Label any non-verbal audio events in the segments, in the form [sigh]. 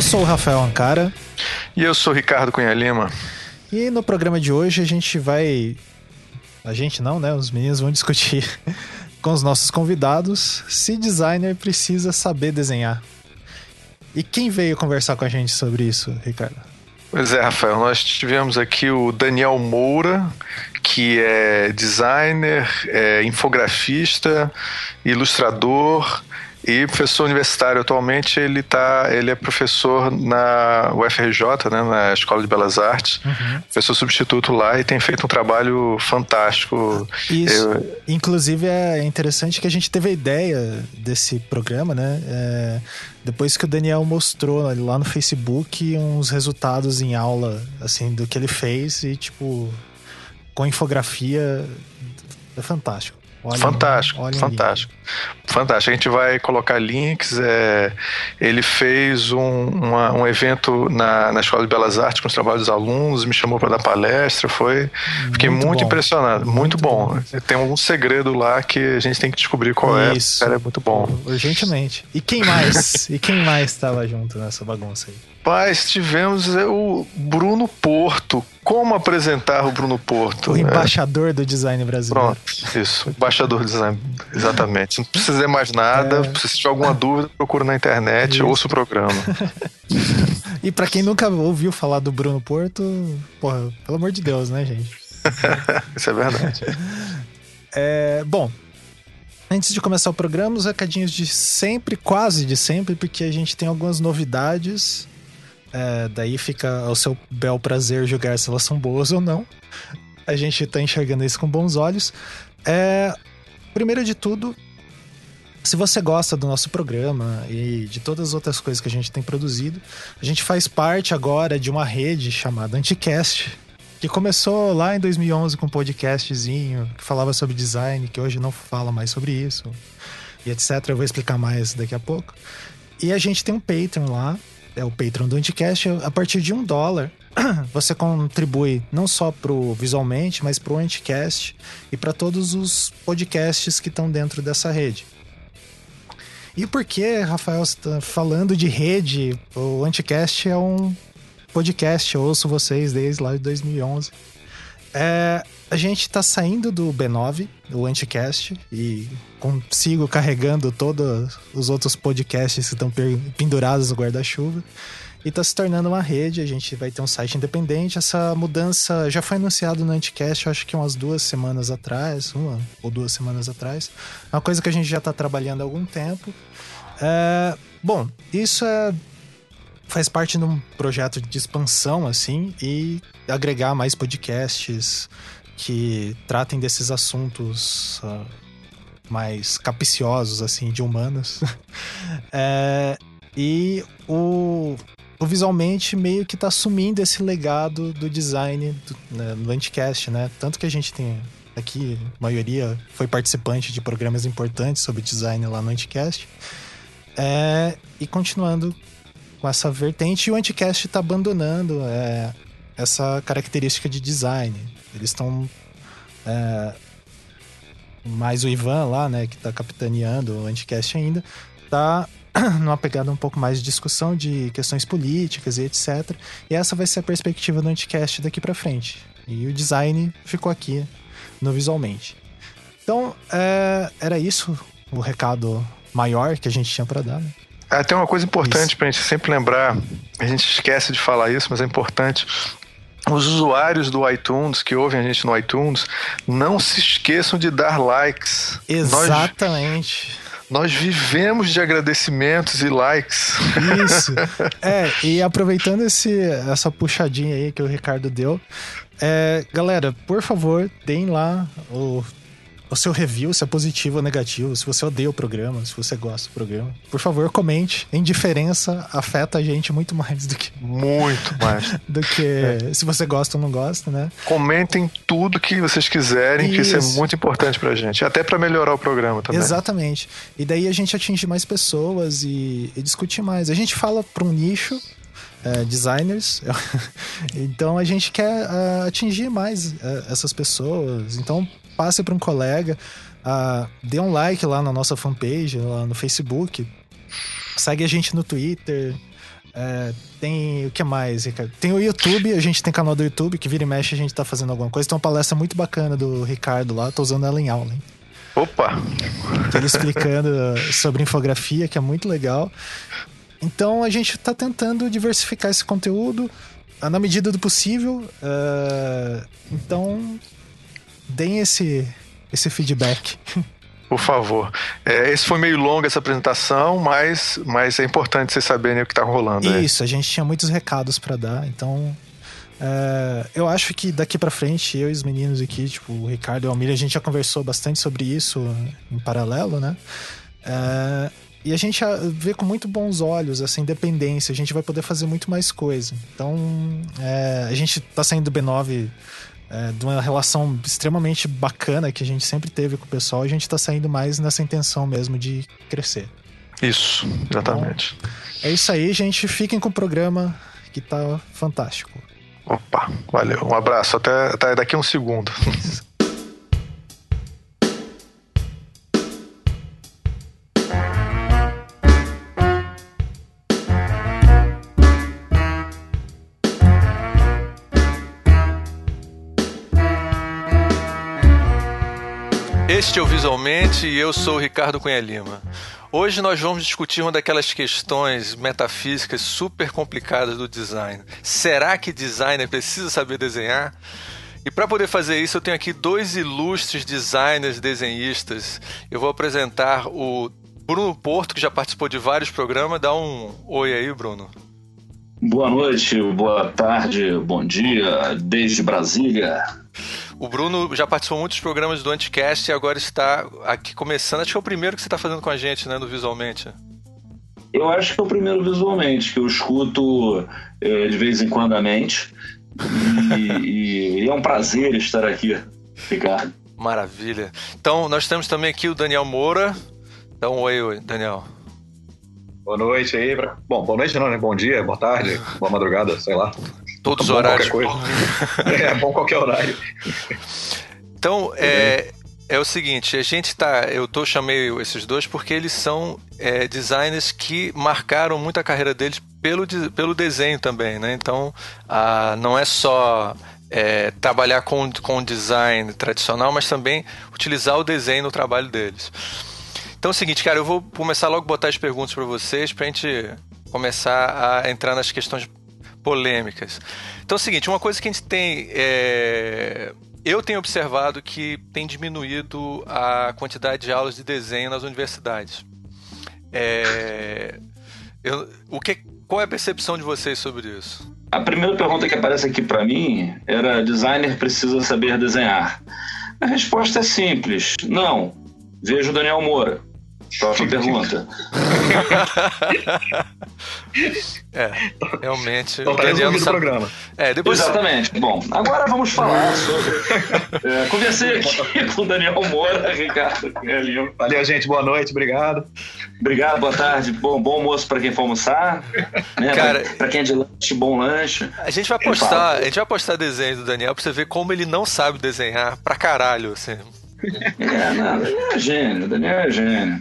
Eu sou o Rafael Ancara. E eu sou o Ricardo Cunha Lima. E no programa de hoje a gente vai. A gente não, né? Os meninos vão discutir [laughs] com os nossos convidados se designer precisa saber desenhar. E quem veio conversar com a gente sobre isso, Ricardo? Pois é, Rafael, nós tivemos aqui o Daniel Moura, que é designer, é infografista, ilustrador e professor universitário. Atualmente ele tá, ele é professor na UFRJ, né, na Escola de Belas Artes, uhum. professor substituto lá e tem feito um trabalho fantástico. Isso. Eu... Inclusive é interessante que a gente teve a ideia desse programa, né? É, depois que o Daniel mostrou lá no Facebook uns resultados em aula, assim, do que ele fez e tipo com infografia é fantástico. Fantástico, fantástico. Fantástico. A gente vai colocar links. É, ele fez um, uma, um evento na, na Escola de Belas Artes com os trabalhos dos alunos, me chamou para dar palestra. Foi, fiquei muito, muito impressionado. Muito, muito bom. bom. Tem algum segredo lá que a gente tem que descobrir qual é. Isso. é. Cara, é muito bom. Urgentemente. E quem mais? e quem mais estava junto nessa bagunça aí? Paz, tivemos é, o Bruno Porto. Como apresentar o Bruno Porto? O embaixador é. do design brasileiro. Pronto, isso. Embaixador do design, exatamente. Não precisa dizer mais nada. É. Se tiver alguma dúvida, procura na internet, isso. ouça o programa. [laughs] e para quem nunca ouviu falar do Bruno Porto, porra, pelo amor de Deus, né, gente? [laughs] isso é verdade. É, bom, Antes de começar o programa, os recadinhos de sempre, quase de sempre, porque a gente tem algumas novidades é, daí fica ao seu bel prazer julgar se elas são boas ou não. A gente tá enxergando isso com bons olhos. É, primeiro de tudo, se você gosta do nosso programa e de todas as outras coisas que a gente tem produzido, a gente faz parte agora de uma rede chamada Anticast, que começou lá em 2011 com um podcastzinho que falava sobre design, que hoje não fala mais sobre isso, e etc. Eu vou explicar mais daqui a pouco. E a gente tem um Patreon lá, é o Patreon do Anticast, a partir de um dólar [clears throat] você contribui não só pro visualmente, mas pro Anticast e para todos os podcasts que estão dentro dessa rede. E por que, Rafael, está falando de rede? O Anticast é um podcast, eu ouço vocês desde lá de 2011. É, a gente está saindo do B9, do Anticast, e consigo carregando todos os outros podcasts que estão pendurados no guarda-chuva. E está se tornando uma rede, a gente vai ter um site independente. Essa mudança já foi anunciada no Anticast, acho que umas duas semanas atrás, uma ou duas semanas atrás. É uma coisa que a gente já está trabalhando há algum tempo. É, bom, isso é faz parte de um projeto de expansão, assim, e agregar mais podcasts que tratem desses assuntos uh, mais capiciosos, assim, de humanos. [laughs] é, e o, o visualmente meio que tá assumindo esse legado do design do, né, no Anticast, né? Tanto que a gente tem aqui, a maioria foi participante de programas importantes sobre design lá no Anticast. É, e continuando com essa vertente, o Anticast está abandonando é, essa característica de design. Eles estão. É, mais o Ivan lá, né, que está capitaneando o Anticast ainda, tá [clears throat] numa pegada um pouco mais de discussão de questões políticas e etc. E essa vai ser a perspectiva do Anticast daqui para frente. E o design ficou aqui no visualmente. Então, é, era isso o recado maior que a gente tinha para dar. Né? É, tem uma coisa importante para a gente sempre lembrar, a gente esquece de falar isso, mas é importante. Os usuários do iTunes que ouvem a gente no iTunes, não se esqueçam de dar likes. Exatamente. Nós, nós vivemos de agradecimentos e likes. Isso. [laughs] É, e aproveitando esse, essa puxadinha aí que o Ricardo deu, é, galera, por favor, deem lá o o seu review, se é positivo ou negativo, se você odeia o programa, se você gosta do programa. Por favor, comente. Indiferença afeta a gente muito mais do que. Muito mais. [laughs] do que é. se você gosta ou não gosta, né? Comentem tudo que vocês quiserem, isso. que isso é muito importante pra gente. Até para melhorar o programa também. Exatamente. E daí a gente atinge mais pessoas e, e discute mais. A gente fala para um nicho. É, designers, [laughs] então a gente quer uh, atingir mais uh, essas pessoas. Então, passe para um colega, uh, dê um like lá na nossa fanpage, lá no Facebook, segue a gente no Twitter, É, tem o que mais, Ricardo? Tem o YouTube, a gente tem canal do YouTube, que vira e mexe a gente tá fazendo alguma coisa. Tem uma palestra muito bacana do Ricardo lá, tô usando ela em aula, hein? Opa! Ele explicando sobre infografia, que é muito legal. Então a gente está tentando diversificar esse conteúdo na medida do possível. Uh, então, deem esse, esse feedback. Por favor. É, esse foi meio longo essa apresentação, mas, mas é importante vocês saberem o que está rolando. Isso, a gente tinha muitos recados para dar, então é, eu acho que daqui para frente, eu e os meninos aqui, tipo, o Ricardo e o Almir, a gente já conversou bastante sobre isso em paralelo, né? É, e a gente vê com muito bons olhos essa independência, a gente vai poder fazer muito mais coisa. Então, é, a gente tá saindo do B9 é, de uma relação extremamente bacana que a gente sempre teve com o pessoal, a gente tá saindo mais nessa intenção mesmo de crescer. Isso, exatamente. Então, é isso aí, gente. Fiquem com o programa que tá fantástico. Opa, valeu. Um abraço. Até, até daqui a um segundo. [laughs] Este é o Visualmente e eu sou o Ricardo Cunha Lima. Hoje nós vamos discutir uma daquelas questões metafísicas super complicadas do design. Será que designer precisa saber desenhar? E para poder fazer isso, eu tenho aqui dois ilustres designers desenhistas. Eu vou apresentar o Bruno Porto, que já participou de vários programas. Dá um oi aí, Bruno. Boa noite, boa tarde, bom dia, desde Brasília. O Bruno já participou de muitos programas do Anticast e agora está aqui começando. Acho que é o primeiro que você está fazendo com a gente, né, no Visualmente. Eu acho que é o primeiro visualmente, que eu escuto é, de vez em quando a mente. [laughs] E, e, é um prazer estar aqui, Ricardo. Maravilha. Então, nós temos também aqui o Daniel Moura. Então, oi, oi, Daniel. Boa noite aí. Bom, boa noite não, né? Bom dia, boa tarde, boa madrugada, sei lá. Todos os horários. [laughs] é, bom qualquer horário. Então, é, é o seguinte, a gente tá. Eu tô, chamei esses dois porque eles são é, designers que marcaram muito a carreira deles pelo, pelo desenho também, né? Então, a, não é só é, trabalhar com, com design tradicional, mas também utilizar o desenho no trabalho deles. Então é o seguinte, cara, eu vou começar logo a botar as perguntas para vocês pra gente começar a entrar nas questões polêmicas. Então é o seguinte, uma coisa que a gente tem. É... Eu tenho observado que tem diminuído a quantidade de aulas de desenho nas universidades. É... Eu... O que... Qual é a percepção de vocês sobre isso? A primeira pergunta que aparece aqui para mim era: designer precisa saber desenhar? A resposta é simples: não. Veja o Daniel Moura. Próxima pergunta. [laughs] é, realmente. Então, Daniel do programa. É, depois... Exatamente. Bom, agora vamos falar sobre. É, conversei aqui [laughs] com o Daniel Moura, Ricardo Valeu, gente. Boa noite, obrigado. Obrigado, boa tarde. Bom, bom almoço para quem for almoçar. Né? Cara, para quem é de lanche, bom lanche. A gente vai postar, a gente vai postar desenho do Daniel pra você ver como ele não sabe desenhar pra caralho, assim. É, não, Daniel é gênio, Daniel é gênio.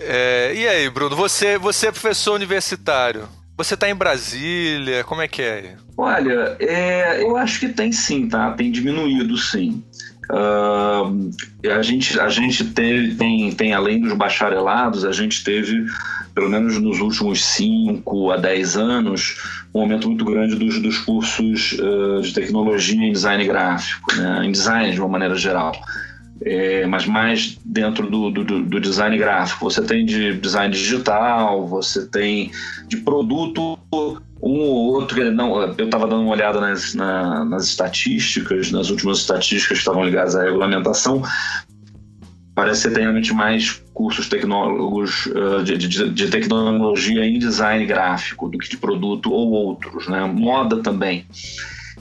É, e aí, Bruno, você, você é professor universitário. Você está em Brasília, como é que é? Olha, é, eu acho que tem sim, tá? Tem diminuído sim. Uh, a gente, a gente teve, tem, tem, além dos bacharelados, a gente teve, pelo menos nos últimos 5 a 10 anos, um aumento muito grande dos, dos cursos uh, de tecnologia em design gráfico, né? em design de uma maneira geral é, mas mais dentro do, do, do, design gráfico. Você tem de design digital, você tem de produto um ou outro. Não, eu estava dando uma olhada nas, na, nas estatísticas, nas últimas estatísticas que estavam ligadas à regulamentação. Parece que tem realmente mais cursos tecnólogos uh, de, de, de, tecnologia em design gráfico do que de produto ou outros, né? Moda também.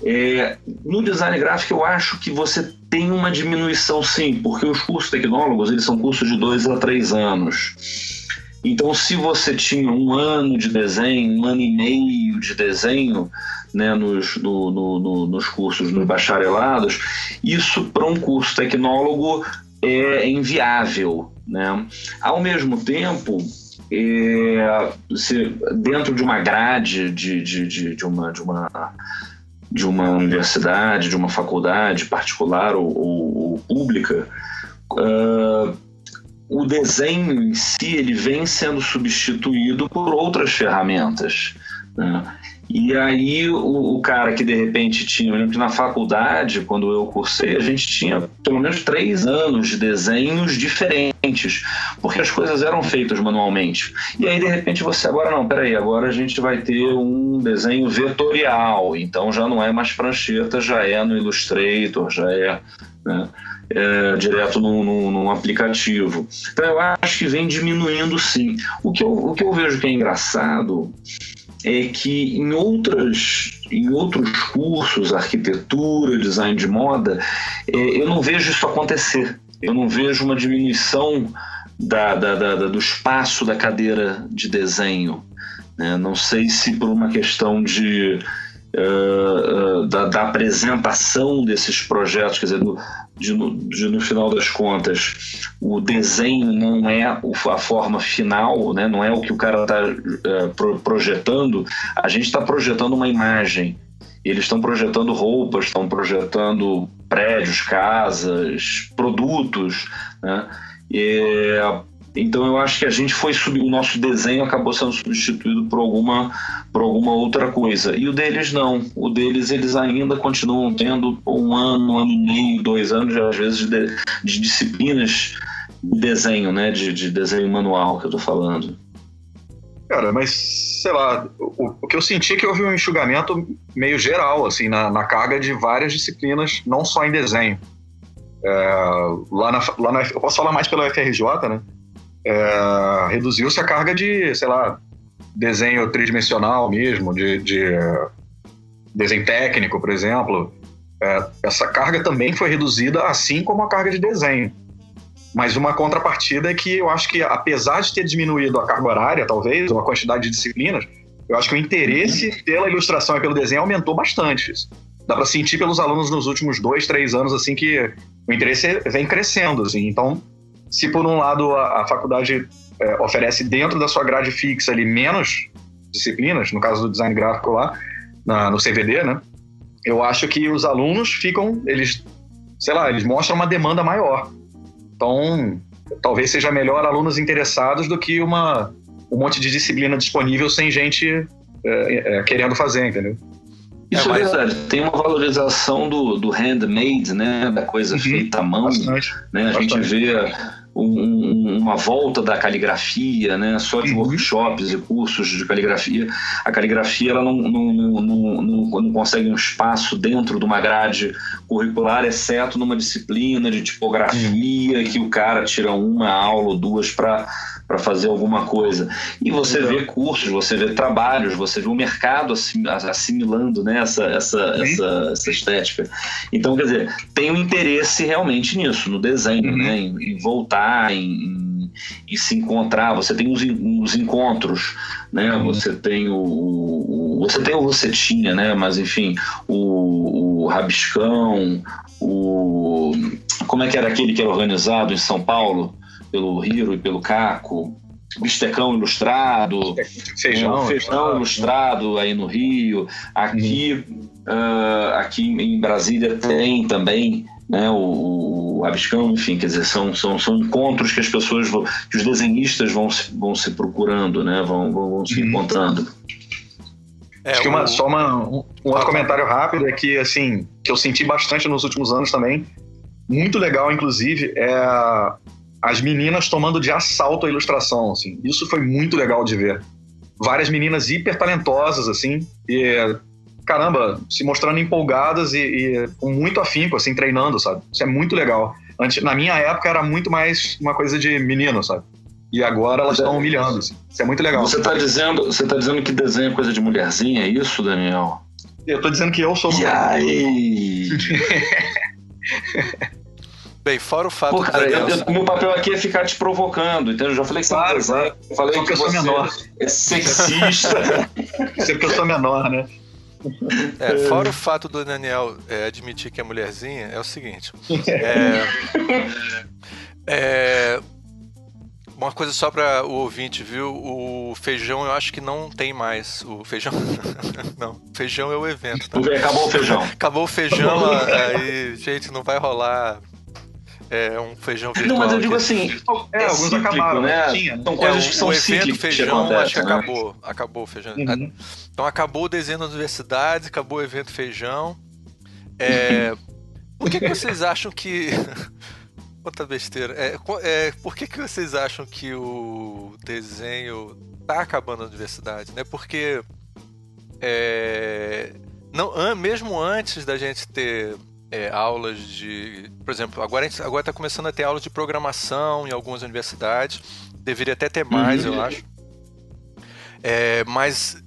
É, no design gráfico, eu acho que você tem uma diminuição, sim, porque os cursos tecnólogos eles são cursos de dois a três anos. Então, se você tinha um ano de desenho, um ano e meio de desenho né, nos, no, no, no, nos cursos, nos bacharelados, isso para um curso tecnólogo é inviável. Né? Ao mesmo tempo, é, se, dentro de uma grade de, de, de, de, uma, de, uma, de uma universidade, de uma faculdade particular ou, ou, ou pública, uh, o desenho em si ele vem sendo substituído por outras ferramentas. Né? E aí o, o, cara que de repente tinha, eu lembro que na faculdade, quando eu cursei, a gente tinha pelo menos três anos de desenhos diferentes, porque as coisas eram feitas manualmente. E aí de repente você agora não, peraí, agora a gente vai ter um desenho vetorial, então já não é mais prancheta, já é no Illustrator, já é, né, é direto num, aplicativo. Então eu acho que vem diminuindo sim. O que eu, o que eu vejo que é engraçado é que em outras em outros cursos, arquitetura, design de moda, é, eu não vejo isso acontecer. Eu não vejo uma diminuição da, da, da, do espaço da cadeira de desenho. Né? Não sei se por uma questão de uh, uh, da, apresentação desses projetos, quer dizer, do, de, de, no final das contas, o desenho não é a forma final, né? não é o que o cara está uh, eh, pro, projetando, a gente está projetando uma imagem. Eles estão projetando roupas, estão projetando prédios, casas, produtos. Né? E, então eu acho que a gente foi subir, o nosso desenho acabou sendo substituído por alguma, por alguma outra coisa. E o deles não. O deles eles ainda continuam tendo um ano, um ano e meio, dois anos, às vezes, de, de disciplinas de desenho, né? De, de desenho manual que eu tô falando. Cara, mas sei lá, o, o, que eu senti é que houve um enxugamento meio geral, assim, na, na carga de várias disciplinas, não só em desenho. É, lá, na, lá na, eu posso falar mais pela FRJ, né? é, reduziu-se a carga de, sei lá, desenho tridimensional mesmo, de, de desenho técnico, por exemplo. É, essa carga também foi reduzida, assim como a carga de desenho. Mas uma contrapartida é que eu acho que, apesar de ter diminuído a carga horária, talvez, ou a quantidade de disciplinas, eu acho que o interesse pela ilustração e pelo desenho aumentou bastante. Dá para sentir pelos alunos nos últimos dois, três anos, assim, que o interesse vem crescendo, assim. Então, se por um lado a, a faculdade é, oferece dentro da sua grade fixa ali menos disciplinas, no caso do design gráfico lá, na, no CVD, né? Eu acho que os alunos ficam, eles, sei lá, eles mostram uma demanda maior. Então, talvez seja melhor alunos interessados do que uma, um monte de disciplina disponível sem gente é, é, querendo fazer, entendeu? Isso é, é verdade. Tem uma valorização do, do handmade, né? Da coisa uhum. feita à mão. Bastante. Né? A Bastante. gente vê um, uma volta da caligrafia, né? Só de uhum. workshops e cursos de caligrafia. A caligrafia ela não, não, não, não, não consegue um espaço dentro de uma grade curricular, exceto numa disciplina de tipografia, uhum. que o cara tira uma aula ou duas para para fazer alguma coisa. E você vê cursos, você vê trabalhos, você vê o mercado assimilando né, essa, essa, essa, essa, estética. Então, quer dizer, tem um interesse realmente nisso, no desenho, uhum. né, em, em voltar, em, se encontrar. Você tem os, os encontros, né? Uhum. Você tem o, o, você tem o você tinha, né? Mas enfim, o, o rabiscão, o como é que era aquele que era organizado em São Paulo? Pelo Hiro e pelo Caco, bistecão ilustrado, feijão, é, feijão ilustrado aí no Rio, aqui, uhum. uh, aqui em Brasília tem também né, o, o abiscão, enfim, quer dizer, são, são, são encontros que as pessoas vão, que os desenhistas vão se, vão se procurando, né, vão, vão, vão se uhum. encontrando. É, Acho que uma, só uma, um, um outro comentário rápido é que, assim, que eu senti bastante nos últimos anos também, muito legal, inclusive, é as meninas tomando de assalto a ilustração, assim. Isso foi muito legal de ver. Várias meninas hiper talentosas, assim, e caramba, se mostrando empolgadas e, e com muito afinco, assim, treinando, sabe? Isso é muito legal. Antes, na minha época era muito mais uma coisa de menino, sabe? E agora elas estão humilhando. Assim. Isso é muito legal. Você está dizendo, você tá dizendo que desenho é coisa de mulherzinha, é isso, Daniel? Eu tô dizendo que eu sou. E aí? [laughs] Bem, fora o fato Pô, cara, eu, eu, meu papel aqui é ficar te provocando, entendeu? Eu já falei que claro, você claro. É, falei que, eu sou menor. é sexista. [laughs] Isso é eu sou menor, né? É, fora o fato do Daniel é, admitir que é mulherzinha, é o seguinte. É, é, Uma coisa só para o ouvinte, viu? O feijão eu acho que não tem mais. O feijão. [laughs] não, feijão é o evento. Tá? Acabou o feijão. Acabou o feijão, [laughs] aí, gente, não vai rolar é um feijão virtual. Não, mas eu digo assim, é, é alguns cíclico, acabaram, né? Tinha. São coisas é, que são o evento feijão, que acho que né? acabou, acabou o feijão. Uhum. Então acabou o desenho das universidades, acabou o evento feijão. É, [laughs] por que, que vocês acham que [laughs] Quanta besteira. É, é, por que, que vocês acham que o desenho tá acabando na universidade? Né? Porque é, não, mesmo antes da gente ter é, aulas de. Por exemplo, agora está começando a ter aulas de programação em algumas universidades. Deveria até ter mais, uhum. eu acho. É, mas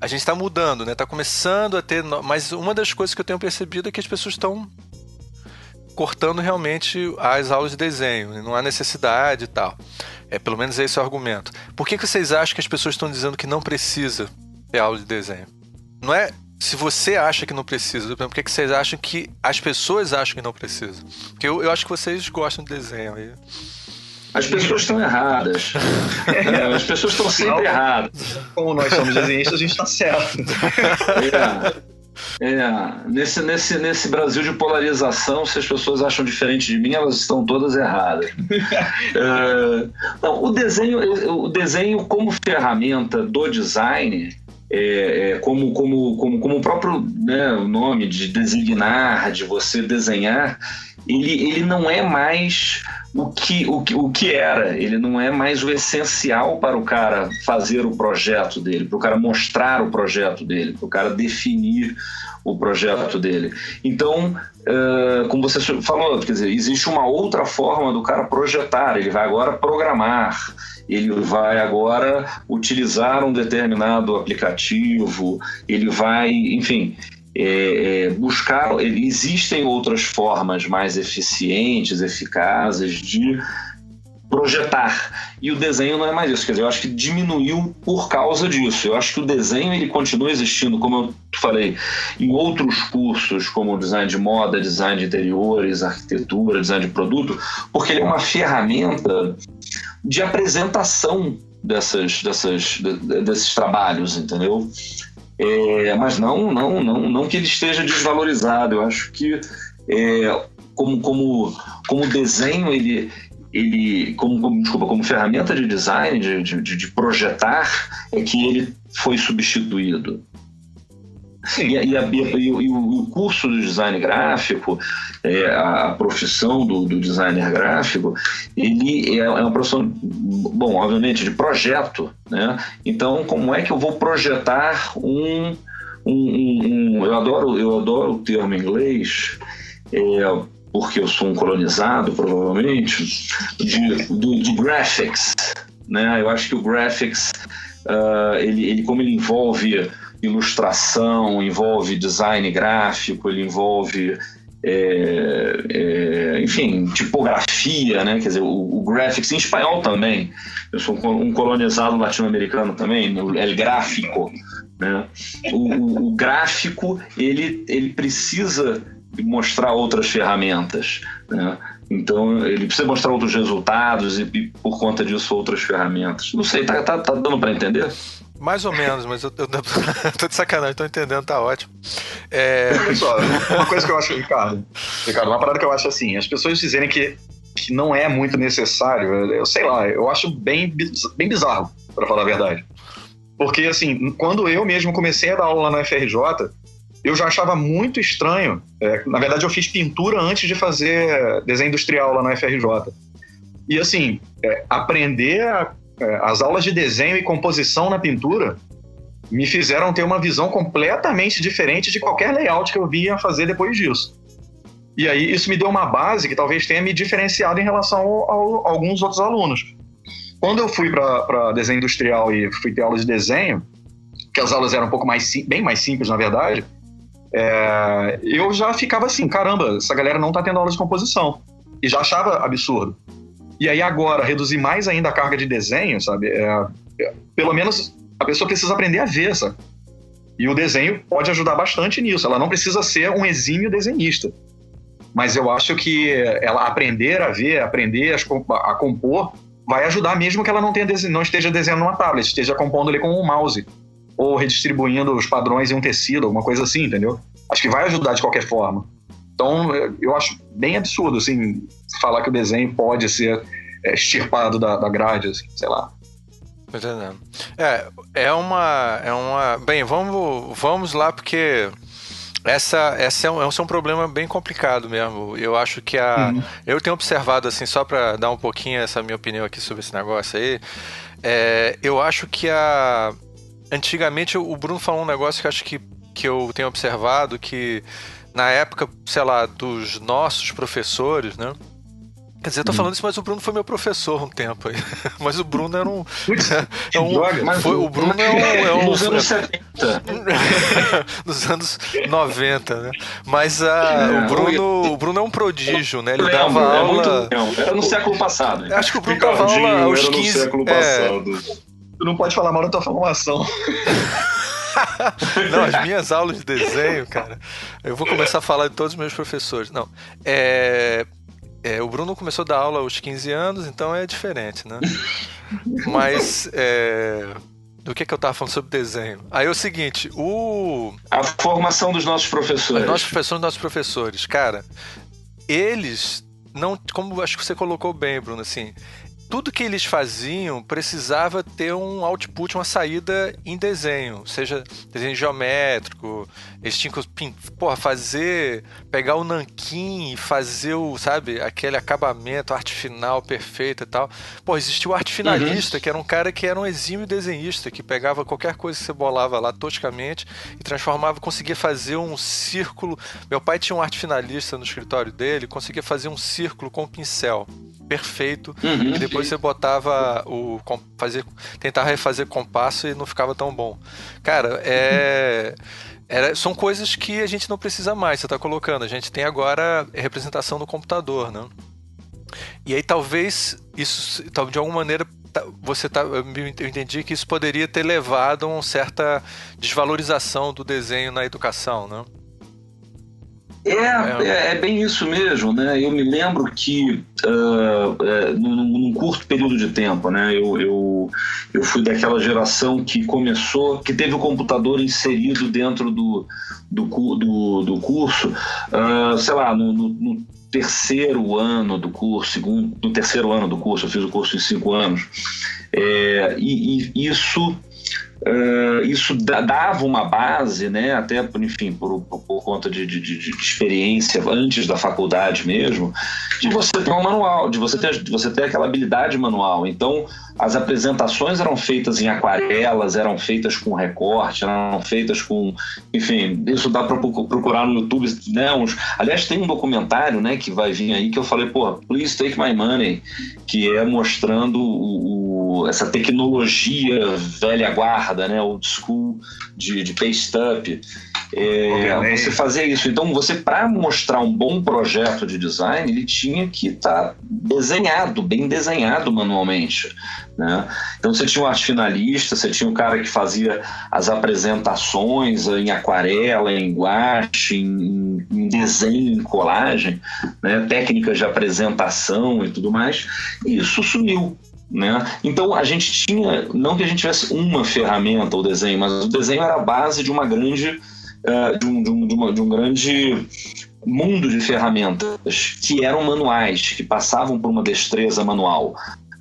a gente está mudando, né? Está começando a ter. Mas uma das coisas que eu tenho percebido é que as pessoas estão cortando realmente as aulas de desenho. Não há necessidade e tal. É, pelo menos esse é o argumento. Por que, que vocês acham que as pessoas estão dizendo que não precisa ter aula de desenho? Não é se você acha que não precisa, por que, que vocês acham que as pessoas acham que não precisa? Porque eu, eu acho que vocês gostam de desenho aí. As pessoas estão erradas. É, as pessoas estão sempre erradas. Como nós somos desenhistas, a gente está certo. É. É, nesse, nesse, nesse Brasil de polarização, se as pessoas acham diferente de mim, elas estão todas erradas. é, não, o desenho, o desenho como ferramenta do design, é, é, como, como, como, como o próprio né, nome de designar, de você desenhar, ele, ele não é mais o que, o, que, o que era, ele não é mais o essencial para o cara fazer o projeto dele, para o cara mostrar o projeto dele, para o cara definir o projeto dele. Então, como você falou, quer dizer, existe uma outra forma do cara projetar, ele vai agora programar, ele vai agora utilizar um determinado aplicativo, ele vai, enfim, é, é, buscar. Existem outras formas mais eficientes, eficazes de projetar. E o desenho não é mais isso. Quer dizer, eu acho que diminuiu por causa disso. Eu acho que o desenho ele continua existindo, como eu falei, em outros cursos, como design de moda, design de interiores, arquitetura, design de produto, porque ele é uma ferramenta de apresentação dessas, dessas, desses trabalhos, entendeu? É, mas não, não, não, não que ele esteja desvalorizado. Eu acho que é, como, como, como desenho ele, ele como, como, desculpa, como ferramenta de design, de, de, de projetar, é que ele foi substituído. E, e, a, e, e, o curso do design gráfico, é, a, profissão do, do, designer gráfico, ele é, é, uma profissão, bom, obviamente, de projeto. Né? Então, como é que eu vou projetar um. um, um, um eu, adoro, eu adoro o termo em inglês. É, porque eu sou um colonizado, provavelmente, de, do, de graphics. Né? Eu acho que o graphics, uh, ele, ele, como ele envolve ilustração, envolve design gráfico, ele envolve é, é, enfim, tipografia, né? Quer dizer, o, o, graphics em espanhol também. Eu sou um colonizado latino-americano também, o el gráfico, né? O, o, o, gráfico ele, ele precisa mostrar outras ferramentas, né? Então ele precisa mostrar outros resultados e, e, por conta disso outras ferramentas. Não sei, tá, tá, tá dando para entender? Mais ou menos, mas eu, eu, eu tô de sacanagem, tô entendendo, tá ótimo. É... Pessoal, uma coisa que eu acho, Ricardo, Ricardo, uma parada que eu acho assim, as pessoas dizerem que, que não é muito necessário, eu sei lá, eu acho bem, bem bizarro, para falar a verdade. Porque, assim, quando eu mesmo comecei a dar aula na FRJ, eu já achava muito estranho. É, na verdade, eu fiz pintura antes de fazer desenho industrial lá na FRJ. E, assim, é, aprender a as aulas de desenho e composição na pintura me fizeram ter uma visão completamente diferente de qualquer layout que eu vinha fazer depois disso. E aí isso me deu uma base que talvez tenha me diferenciado em relação a alguns outros alunos. Quando eu fui para desenho industrial e fui ter aulas de desenho, que as aulas eram um pouco mais bem mais simples na verdade, é, eu já ficava assim, caramba, essa galera não está tendo aula de composição e já achava absurdo. E aí agora, reduzir mais ainda a carga de desenho, sabe? É, é, pelo menos a pessoa precisa aprender a ver, sabe? E o desenho pode ajudar bastante nisso. Ela não precisa ser um exímio desenhista. Mas eu acho que ela aprender a ver, aprender a, compor, vai ajudar mesmo que ela não, tenha, não esteja desenhando numa tablet, esteja compondo ali com um mouse ou redistribuindo os padrões em um tecido, alguma coisa assim, entendeu? Acho que vai ajudar de qualquer forma. Então, eu acho bem absurdo, assim, falar que o desenho pode ser é, extirpado da, da grade, assim, sei lá. Entendendo. É, é uma, é uma. Bem, vamos, vamos lá porque essa, essa é, um, esse é um problema bem complicado mesmo. Eu acho que a. Uhum. Eu tenho observado, assim, só para dar um pouquinho essa minha opinião aqui sobre esse negócio aí. É, eu acho que a. Antigamente o Bruno falou um negócio que acho que, que eu tenho observado que na época, sei lá, dos nossos professores, né? Quer dizer, eu tô falando isso, mas o Bruno foi meu professor um tempo aí. [laughs] Mas o Bruno era um. [laughs] é um droga, foi, o Bruno é um. É um nos anos 70. [laughs] nos anos 90, né? Mas uh, é, o, Bruno, o Bruno é um prodígio, né? Ele lembro, dava é aula. Muito, era no século passado. Acho que o Bruno dava aula aos 15. No século passado. Tu não pode falar mal da tua formação. [laughs] não, as minhas aulas de desenho, cara. Eu vou começar a falar de todos os meus professores. Não. É, é, o Bruno começou a dar aula aos 15 anos, então é diferente, né? Mas. É, do que, que eu tava falando sobre desenho? Aí é o seguinte, o. A formação dos nossos professores. Os nossos professores, nossos professores, cara, eles não. Como acho que você colocou bem, Bruno, assim tudo que eles faziam precisava ter um output, uma saída em desenho, seja desenho geométrico. Eles tinham que porra, fazer, pegar o nanquim e fazer o, sabe, aquele acabamento, arte final perfeita e tal. Pô, existia o arte finalista, uhum. que era um cara que era um exímio desenhista, que pegava qualquer coisa que você bolava lá toscamente e transformava, conseguia fazer um círculo. Meu pai tinha um arte finalista no escritório dele, conseguia fazer um círculo com um pincel perfeito. Uhum, e depois sim. você botava o fazer tentar refazer compasso e não ficava tão bom. Cara é era, são coisas que a gente não precisa mais você está colocando. A gente tem agora representação no computador né? E aí talvez isso de alguma maneira você tá, eu entendi que isso poderia ter levado a uma certa desvalorização do desenho na educação, né? É, é, é, bem isso mesmo, né? Eu me lembro que uh, num, num, curto período de tempo, né? Eu, eu, eu fui daquela geração que começou, que teve o computador inserido dentro do, do, do, do curso, uh, sei lá, no, no, no, terceiro ano do curso, segundo, no terceiro ano do curso, eu fiz o curso em cinco anos, é, e, e isso Uh, isso dava uma base, né, até enfim, por, por, por conta de, de, de, experiência antes da faculdade mesmo, de você ter um manual, de você ter, de você ter aquela habilidade manual. Então, as apresentações eram feitas em aquarelas, eram feitas com recorte, eram feitas com. Enfim, isso dá para procurar no YouTube. Né, uns, aliás, tem um documentário né, que vai vir aí que eu falei, pô, please take my money, que é mostrando o, o, essa tecnologia velha guarda, né, old school de, de paste up. É, você fazer isso. Então, você, para mostrar um bom projeto de design, ele tinha que estar tá desenhado, bem desenhado manualmente. Né? Então, você tinha um arte finalista, você tinha um cara que fazia as apresentações em aquarela, em guache, em, em desenho, em colagem, né? técnicas de apresentação e tudo mais. E isso sumiu. Né? Então a gente tinha, não que a gente tivesse uma ferramenta, o desenho, mas o desenho era a base de uma grande uh, de, um, de, um, de, uma, de um grande mundo de ferramentas que eram manuais, que passavam por uma destreza manual.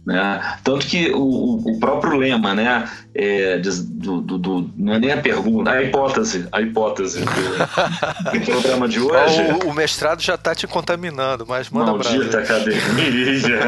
Né? Tanto que o, o próprio lema, né, é, do, do, do, não é nem a pergunta, a hipótese, a hipótese do, do programa de hoje. O, o, mestrado já está te contaminando, mas manda Maldita academia.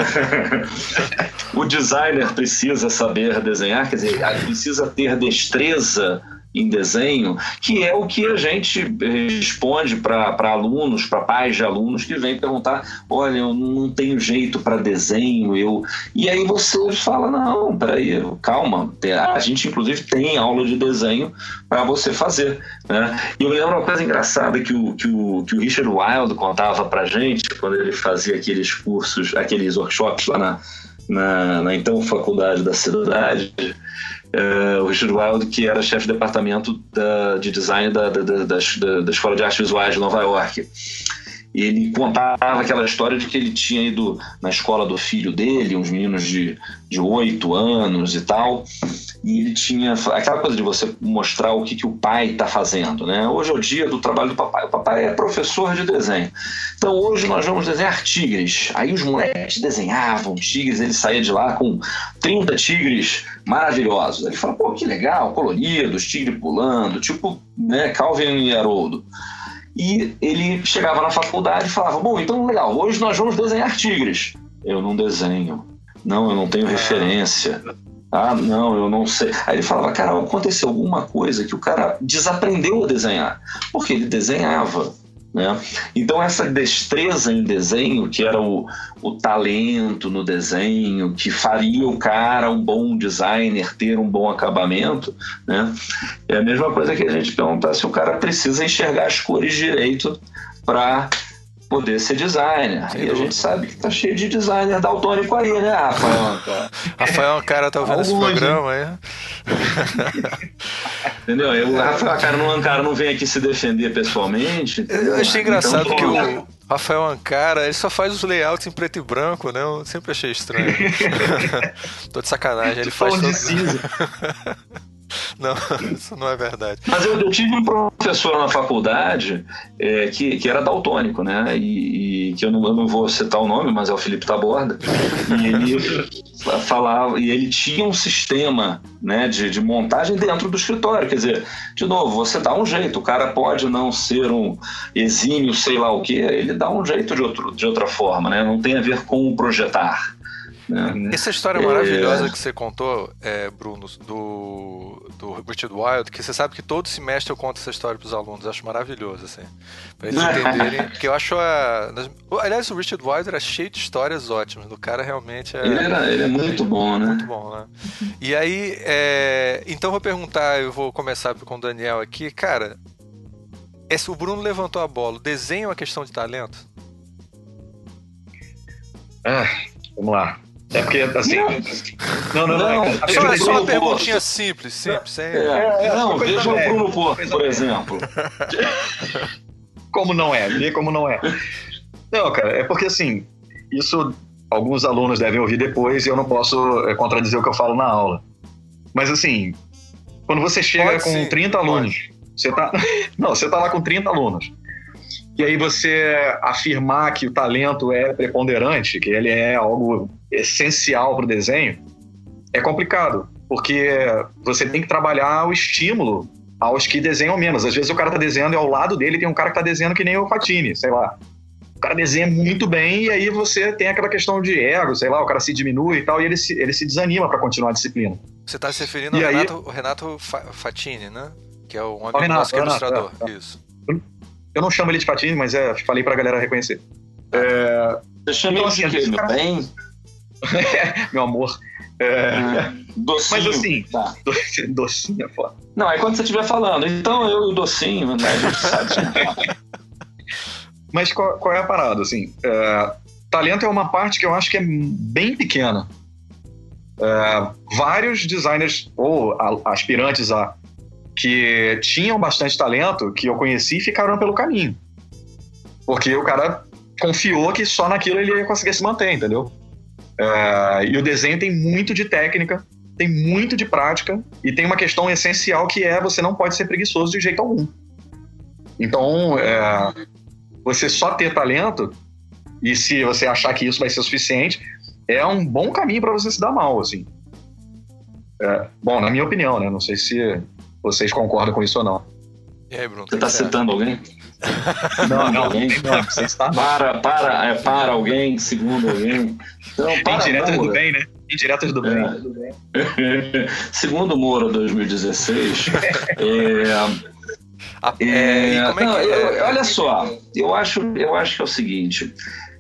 [laughs] o designer precisa saber desenhar, quer dizer, precisa ter destreza em desenho, que é o que a gente responde para alunos, para pais de alunos que vêm perguntar: olha, eu não tenho jeito para desenho, eu. E aí você fala: não, peraí, calma, a gente inclusive tem aula de desenho para você fazer. Né? E eu lembro uma coisa engraçada que o, que o, que o Richard Wild contava para gente quando ele fazia aqueles cursos, aqueles workshops lá na, na, na então faculdade da cidade uh, o Richard Wild, que era chefe de departamento da, de design da, da, da, da, Escola de Artes Visuais de Nova York. ele contava aquela história de que ele tinha ido na escola do filho dele, uns meninos de oito anos e tal, e ele tinha aquela coisa de você mostrar o que, que o pai está fazendo, né? Hoje é o dia do trabalho do papai. O papai é professor de desenho. Então hoje nós vamos desenhar tigres. Aí os moleques desenhavam tigres, ele saía de lá com 30 tigres maravilhosos. Ele fala, pô, que legal, coloridos, tigre pulando, tipo né, Calvin e Haroldo. E ele chegava na faculdade e falava: Bom, então legal, hoje nós vamos desenhar tigres. Eu não desenho. Não, eu não tenho referência. Ah, não, eu não sei. Aí ele falava: Cara, aconteceu alguma coisa que o cara desaprendeu a desenhar. Porque ele desenhava. Né? Então, essa destreza em desenho, que era o, o talento no desenho, que faria o cara um bom designer, ter um bom acabamento, né? é a mesma coisa que a gente perguntar se o cara precisa enxergar as cores direito para poder ser designer. Sem e dúvida. a gente sabe que tá cheio de designer daltônico aí, né, Rafael? [laughs] Rafael, cara, tá ouvindo esse programa aí. [laughs] Entendeu? Eu, o Rafael, cara não, cara não vem aqui se defender pessoalmente. Eu achei engraçado então, que o Rafael Ancara, ele só faz os layouts em preto e branco, né? Eu sempre achei estranho. [laughs] Tô de sacanagem, ele faz todo... [laughs] Não, isso não é verdade. Mas eu, eu tive um professor na faculdade é, que, que era daltônico, né? E, e, que eu não, eu não vou citar o nome, mas é o Felipe Taborda. E ele falava, e ele tinha um sistema né, de, de montagem dentro do escritório. Quer dizer, de novo, você dá um jeito. O cara pode não ser um exímio, sei lá o que, ele dá um jeito de, outro, de outra forma, né? Não tem a ver com projetar. Né? Essa história maravilhosa é... que você contou, é, Bruno, do, do Richard Wild, que você sabe que todo semestre eu conto essa história para os alunos, acho maravilhoso, assim, para eles entenderem, [laughs] que eu acho a... Aliás, o Richard Wild era cheio de histórias ótimas, o cara realmente é... Ele, era, ele é muito bom, né? Muito bom, né? E aí, é... então vou perguntar, eu vou começar com o Daniel aqui, cara, esse, o Bruno levantou a bola, desenho é uma questão de talento? Ah, vamos lá. É porque, assim. Não, não, não. não. É só, é só uma perguntinha simples, simples. É, é, é não, veja o Bruno Porto, por exemplo. [laughs] Como não é? Vê como não é. Não, cara, é porque, assim, isso alguns alunos devem ouvir depois e eu não posso é, contradizer o que eu falo na aula. Mas, assim, quando você chega pode com sim, 30 alunos, você tá. [laughs] Não, você tá lá com 30 alunos e aí você afirmar que o talento é preponderante, que ele é algo essencial para o desenho, é complicado, porque você tem que trabalhar o estímulo aos que desenham menos. Às vezes o cara está desenhando e ao lado dele tem um cara que está desenhando que nem o Fatini, sei lá. O cara desenha muito bem e aí você tem aquela questão de ego, sei lá, o cara se diminui e tal, e ele se, ele se desanima para continuar a disciplina. Você está se referindo ao Renato, aí... Renato Fatini, né? Que é um amigo Renato, nosso que é ilustrador. É, é. Isso. Eu não chamo ele de Patini, mas é, falei pra galera reconhecer. É, Você chama então, ele de assim, meu bem? [laughs] meu amor. É... Ah, docinho. Mas assim, tá. [laughs] docinho é foda. Não, aí quando você estiver falando, então eu e o docinho, né? A gente sabe. [laughs] Mas qual, qual, é a parada, assim? É, talento é uma parte que eu acho que é bem pequena. É, vários designers ou aspirantes a que tinham bastante talento, que eu conheci, ficaram pelo caminho. Porque o cara confiou que só naquilo ele ia conseguir se manter, entendeu? É, e o desenho tem muito de técnica, tem muito de prática, e tem uma questão essencial que é você não pode ser preguiçoso de jeito algum. Então, é, você só ter talento, e se você achar que isso vai ser suficiente, é um bom caminho para você se dar mal, assim. É, bom, na minha opinião, né? Não sei se vocês concordam com isso ou não. E aí, Bruno? Você está citando alguém? [laughs] Não, não, alguém? não você está para, para, é, para alguém, segundo alguém. Não, para, Indiretas do bem, né? Indiretas do bem. É. [laughs] segundo o Moura [laughs] 2016, é, é, é, não, eu, olha só, eu acho, eu acho que é o seguinte: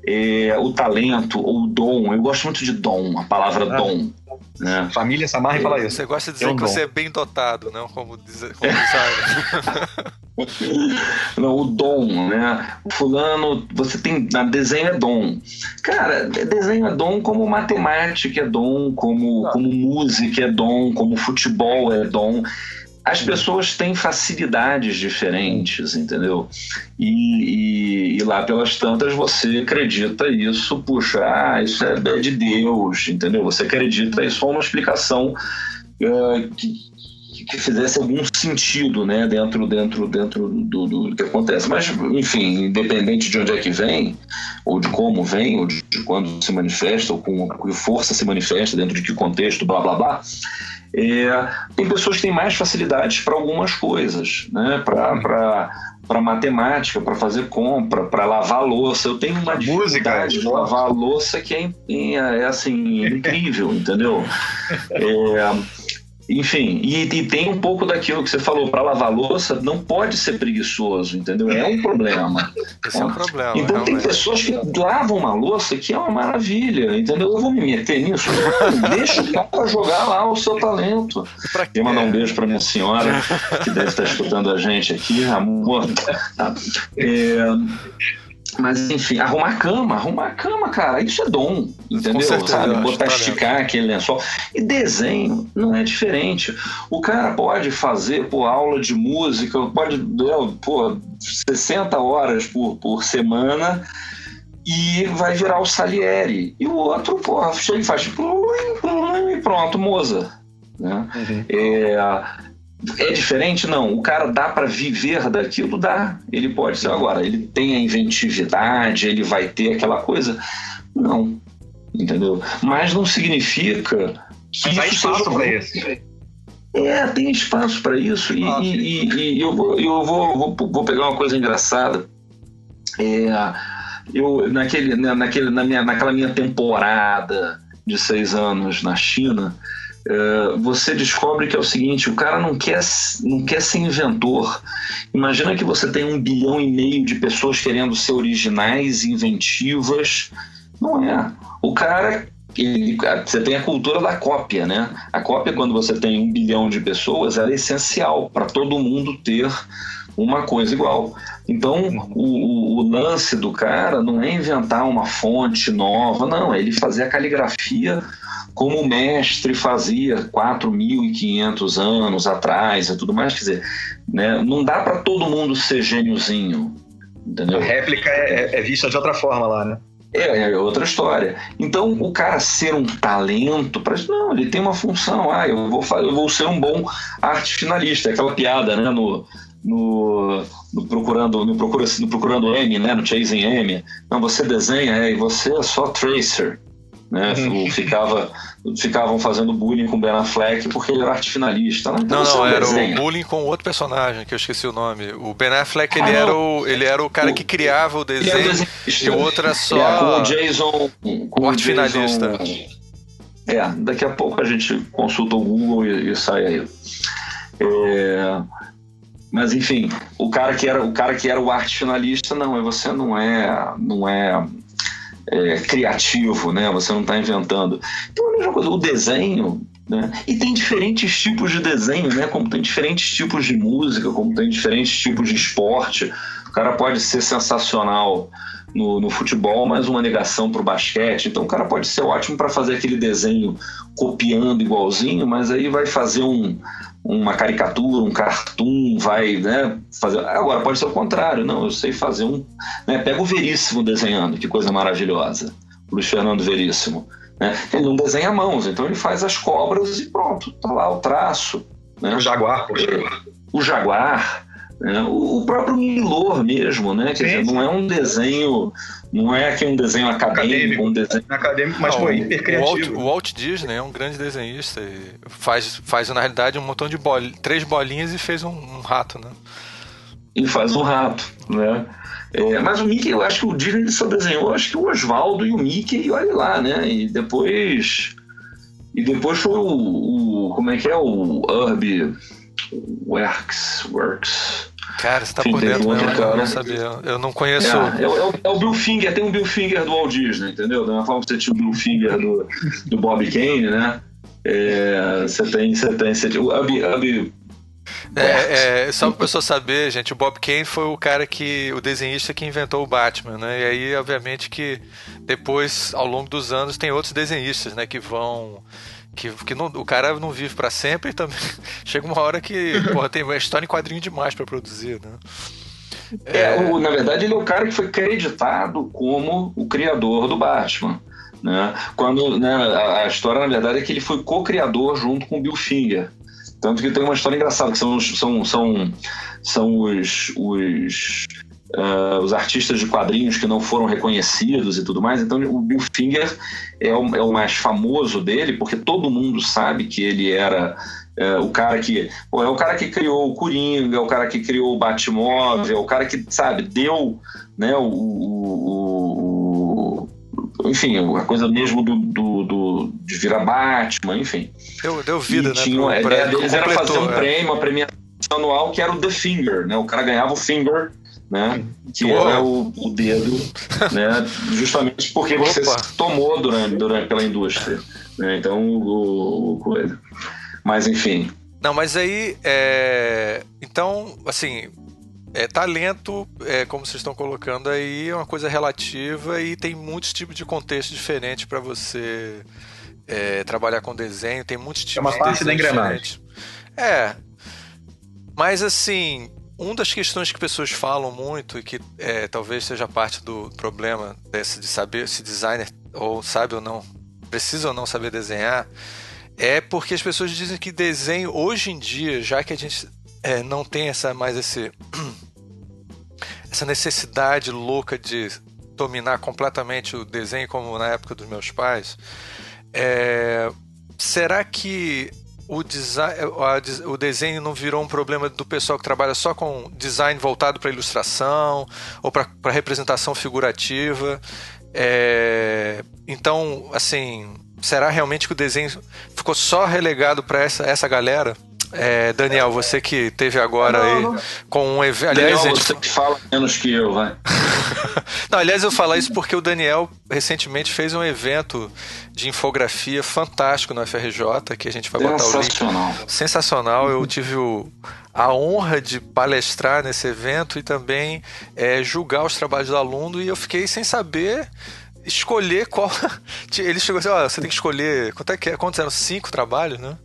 é, o talento ou o dom, eu gosto muito de dom, a palavra ah. dom. Né? Família Samarra e fala isso. Você gosta de dizer que você é bem dotado, não como, dizer, como [laughs] não, o dom, né? Fulano, você tem. Na desenho é dom. Cara, desenho é dom como matemática é dom, como, como música é dom, como futebol é dom as pessoas têm facilidades diferentes, entendeu? E, e, e, lá pelas tantas você acredita isso, puxa, ah, isso é de Deus, entendeu? Você acredita isso é uma explicação uh, que, que fizesse algum sentido, né, dentro, dentro, dentro do, do, que acontece. Mas, enfim, independente de onde é que vem, ou de como vem, ou de, de quando se manifesta, ou com que força se manifesta, dentro de que contexto, blá blá blá. É, tem pessoas que têm mais facilidades para algumas coisas, né? Para para matemática, para fazer compra, para lavar louça. Eu tenho uma dificuldade de lavar louça que é, é, é assim incrível, entendeu? [laughs] É, enfim, e, e, tem um pouco daquilo que você falou, para lavar louça não pode ser preguiçoso, entendeu? É um problema. Esse é um problema. Então realmente. tem pessoas que lavam uma louça que é uma maravilha, entendeu? Eu vou me meter nisso. [laughs] Deixa o cara jogar lá o seu talento. E mandar um beijo para minha senhora, que deve estar escutando a gente aqui, amor. [laughs] É, mas enfim, arrumar cama, arrumar cama, cara, isso é dom, entendeu? certeza, Sabe? Botar, tá esticar aquele lençol. E desenho não é diferente. O cara pode fazer pô, aula de música, pode, pô, 60 horas por, por semana e vai virar o Salieri. E o outro, porra, chega e faz e pronto, Moza. Né? Uhum. É, é diferente? Não. O cara dá para viver daquilo? Dá. Ele pode ser. Agora, ele tem a inventividade, ele vai ter aquela coisa? Não. Entendeu? Mas não significa que. Mas há espaço seja- para isso. É, tem espaço para isso. E, Ah, e- e- e eu, vou, eu vou, vou, vou pegar uma coisa engraçada. É, eu, naquele, na- naquele, na minha, naquela minha temporada de seis anos na China, é, você descobre que é o seguinte: o cara não quer, não quer ser inventor. Imagina que você tem um bilhão e meio de pessoas querendo ser originais, inventivas. Não é. O cara. ele- você tem a cultura da cópia, né? A cópia, quando você tem um bilhão de pessoas, ela é essencial para todo mundo ter uma coisa igual. Então, o, o- lance do cara não é inventar uma fonte nova, não, é ele fazer a caligrafia como o mestre fazia 4.500 anos atrás e tudo mais. Quer dizer, né, não dá para todo mundo ser gêniozinho, entendeu? A réplica é, é- é vista de outra forma lá, né? É, é outra história. Então, o cara ser um talento, pra... não, ele tem uma função. Ah, eu vou, eu vou ser um bom arte finalista. É Aquela piada, né, no, no, no procurando, no, procura, no procurando M, né, no Chasing M. Não, você desenha, é, e você é só tracer. Né? O- Ficava, ficavam fazendo bullying com Ben Affleck porque ele era arte finalista. Não, então Não, você não, era desenha. o bullying com outro personagem, que eu esqueci o nome. O Ben Affleck, Ah, ele, não. era o, ele era o cara O- que criava o desenho, e o outro era É, com só... o Jason. Com o arte finalista. É, daqui a pouco a gente consulta o Google e, e sai aí. É, mas enfim, o cara que era o cara que era o arte finalista, não, você não é, não é, é, criativo, né? Você não está inventando. Então a mesma coisa, o desenho. Né? E tem diferentes tipos de desenho, né? Como tem diferentes tipos de música, como tem diferentes tipos de esporte. O cara pode ser sensacional no, no futebol, mas uma negação para o basquete. Então o cara pode ser ótimo para fazer aquele desenho copiando igualzinho, mas aí vai fazer um, uma caricatura, um cartoon, vai né, fazer. Agora pode ser o contrário, não, eu sei fazer um. Né, pega o Veríssimo desenhando, que coisa maravilhosa. O Luiz Fernando Veríssimo. Né? Ele não desenha mãos, então ele faz as cobras e pronto, tá lá o traço. Né? O Jaguar, poxa. o Jaguar, né? o, próprio Milor mesmo, né? Quer Sim, dizer, não é um desenho, não é que um desenho acadêmico, Acadêmico. um desenho. acadêmico, mas Não, foi hiper Walt, criativo. o Walt Disney é um grande desenhista. e faz, faz, na realidade, um montão de bol, três bolinhas e fez um, um rato, né? Ele faz um rato, né? É, mas o Mickey, eu acho que o Disney só desenhou, acho que o Oswaldo e o Mickey, e olha lá, né? E depois. E depois foi o. o- como é que é? O Herb Works. Works. Cara, você tá Sim, por dentro um mesmo, outro eu cara. não sabia. Eu não conheço. É, é, o- é o- é o Bill Finger, tem um Bill Finger do Walt Disney, entendeu? Da mesma forma que você tinha o Bill Finger do, do Bob Kane, né? É, você tem, você tem, você tem o Hub É, é, só para pessoa saber, gente, o Bob Kane foi o cara que. o desenhista que inventou o Batman, né? E aí, obviamente, que depois, ao longo dos anos, tem outros desenhistas, né, que vão. Que, que não, o cara não vive para sempre e também [laughs] chega uma hora que porra, tem uma história em quadrinho demais para produzir, né? É, o, na verdade, ele é o cara que foi creditado como o criador do Batman. Né? Quando né, a, a, história, na verdade, é que ele foi co-criador junto com o Bill Finger. Tanto que tem uma história engraçada, que são, são, são, são os, os, uh, os artistas de quadrinhos que não foram reconhecidos e tudo mais. Então, o Bill Finger é o, é o mais famoso dele, porque todo mundo sabe que ele era é, o cara que pô, é o cara que criou o Coringa, é o cara que criou o Batmóvel, é o cara que sabe deu, né, o, o, o enfim, a coisa mesmo do, do, do, de virar Batman, enfim. Deu, deu vida, e né? Tinha, a ideia deles era fazer um é. prêmio, uma premiação anual que era o The Finger, né? O cara ganhava o Finger né? Que era o, o dedo, né? [laughs] Justamente porque você tomou durante, durante pela indústria, né? Então o, o coisa. Mas enfim. Não, mas aí. É... Então, assim. É, talento, é, como vocês estão colocando aí, é uma coisa relativa e tem muitos tipos de contexto diferentes para você é, trabalhar com desenho. Tem muitos tipos é uma parte da engrenagem. É. Mas assim, uma das questões que pessoas falam muito e que é, talvez seja parte do problema desse de saber se designer ou sabe ou não precisa ou não saber desenhar é porque as pessoas dizem que desenho hoje em dia, já que a gente é, não tem essa mais esse [clears throat] essa necessidade louca de dominar completamente o desenho como na época dos meus pais, é, será que o, design, o desenho não virou um problema do pessoal que trabalha só com design voltado para ilustração ou para representação figurativa? É, então, assim, será realmente que o desenho ficou só relegado para essa, essa galera? É, Daniel, você que teve agora não, aí não. com um evento. Aliás, Daniel, gente... você que fala menos que eu, vai. [laughs] não, aliás, eu falar isso porque o Daniel recentemente fez um evento de infografia fantástico no FRJ, que a gente vai botar o link. Sensacional. Eu tive o, a honra de palestrar nesse evento e também é, julgar os trabalhos do aluno, e eu fiquei sem saber escolher qual. [laughs] Ele chegou assim: ó, você tem que escolher. Quanto é que é? Quantos eram? Cinco trabalhos, né?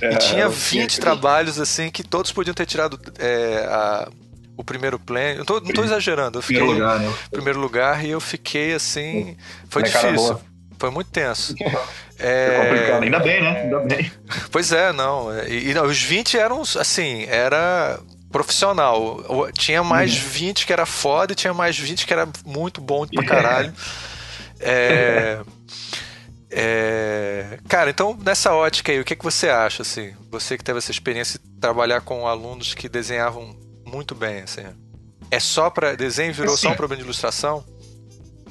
É, e tinha 20 trabalhos, assim, que todos podiam ter tirado é, a, o primeiro plano. Não tô, não tô exagerando. Eu fiquei primeiro lugar, né? primeiro lugar e eu fiquei assim. Foi é difícil. Foi muito tenso. [laughs] É... é complicado. Ainda bem, né? Ainda bem. [laughs] Pois é, não. E, e não, os 20 eram assim, era profissional. Tinha mais uhum. 20 que era foda e tinha mais 20 que era muito bom pra [laughs] caralho. É, é, cara, então nessa ótica aí, o que, que você acha, assim? Você que teve essa experiência de trabalhar com alunos que desenhavam muito bem, assim. É só para desenho virou assim, só um problema de ilustração?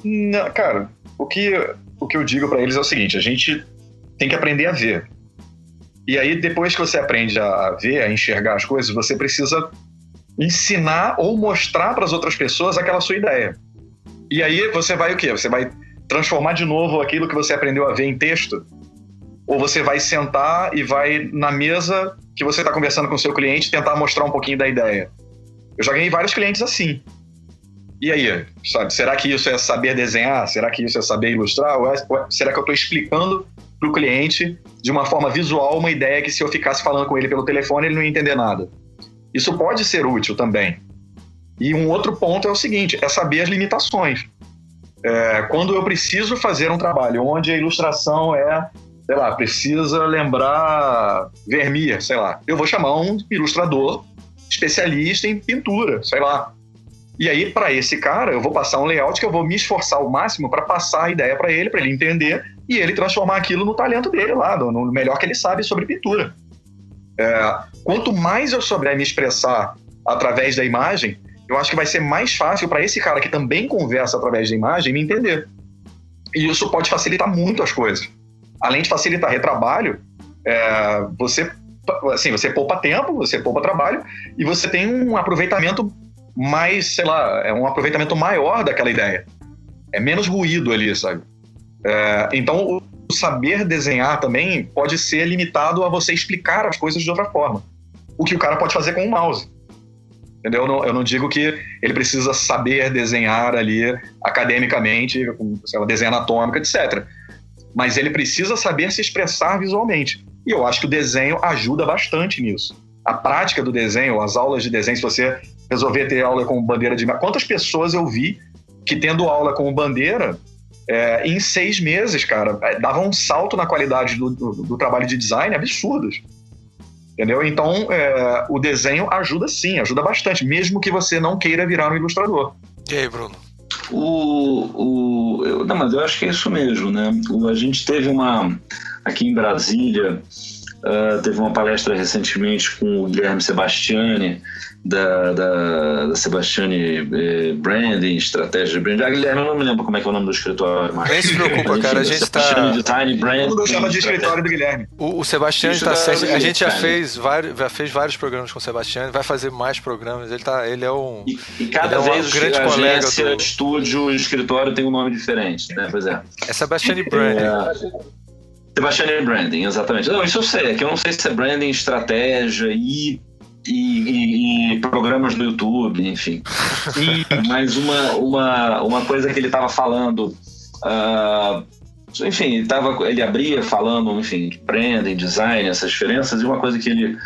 Não, cara, o que, o que eu digo para eles é o seguinte: a gente tem que aprender a ver. E aí, depois que você aprende a ver, a enxergar as coisas, você precisa ensinar ou mostrar para as outras pessoas aquela sua ideia. E aí você vai o quê? Você vai transformar de novo aquilo que você aprendeu a ver em texto? Ou você vai sentar e vai na mesa que você está conversando com o seu cliente tentar mostrar um pouquinho da ideia? Eu já ganhei vários clientes assim. E aí, sabe, será que isso é saber desenhar? Será que isso é saber ilustrar? Ou, é, ou é, será que eu estou explicando para o cliente de uma forma visual uma ideia que se eu ficasse falando com ele pelo telefone ele não ia entender nada? Isso pode ser útil também. E um outro ponto é o seguinte: é saber as limitações. É, quando eu preciso fazer um trabalho onde a ilustração é, sei lá, precisa lembrar Vermeer, sei lá, eu vou chamar um ilustrador especialista em pintura, sei lá. E aí, para esse cara, eu vou passar um layout que eu vou me esforçar ao máximo para passar a ideia para ele, para ele entender e ele transformar aquilo no talento dele lá, no melhor que ele sabe sobre pintura. É, quanto mais eu souber me expressar através da imagem, eu acho que vai ser mais fácil para esse cara que também conversa através da imagem me entender. E isso pode facilitar muito as coisas. Além de facilitar retrabalho, é, você assim, você poupa tempo, você poupa trabalho e você tem um aproveitamento mais, sei lá, é um aproveitamento maior daquela ideia. É menos ruído ali, sabe? É, então, o saber desenhar também pode ser limitado a você explicar as coisas de outra forma. o que o cara pode fazer com o mouse. Entendeu? Eu não, eu não digo que ele precisa saber desenhar ali academicamente, com lá, desenho anatômico, etc. Mas ele precisa saber se expressar visualmente. E eu acho que o desenho ajuda bastante nisso. A prática do desenho, as aulas de desenho, se você resolver ter aula com bandeira de. Quantas pessoas eu vi que tendo aula com bandeira, é, em seis meses, cara, dava um salto na qualidade do, do, do trabalho de design absurdos. Entendeu? Então, é, o desenho ajuda sim, ajuda bastante, mesmo que você não queira virar um ilustrador. E aí, Bruno? O, o, eu, não, mas eu acho que é isso mesmo, né? O, a gente teve uma. Aqui em Brasília, uh, teve uma palestra recentemente com o Guilherme Sebastiani, da, da, da Sebastiani eh, Branding, estratégia de branding. Ah, Guilherme, eu não me lembro como é que é o nome do escritório. Mas... Nem se preocupa, [laughs] cara. A gente tá. Design, brand, Todo mundo chama de escritório do Guilherme. O, o Sebastiani tá. A gente já fez, vários, já fez vários programas com o Sebastiani, vai fazer mais programas. Ele, tá, ele é um. E, e cada é vez um grande colega. Agência, do... estúdio, escritório tem um nome diferente, né? Pois é. É Sebastiani Branding. É... Sebastiani Branding, exatamente. Não, isso eu sei, é que eu não sei se é branding, estratégia e e, e, e, programas do YouTube, enfim. E, [laughs] mas uma, uma, uma coisa que ele estava falando, uh, enfim, ele, tava, ele abria falando, enfim, de branding, design, essas diferenças, e uma coisa que ele,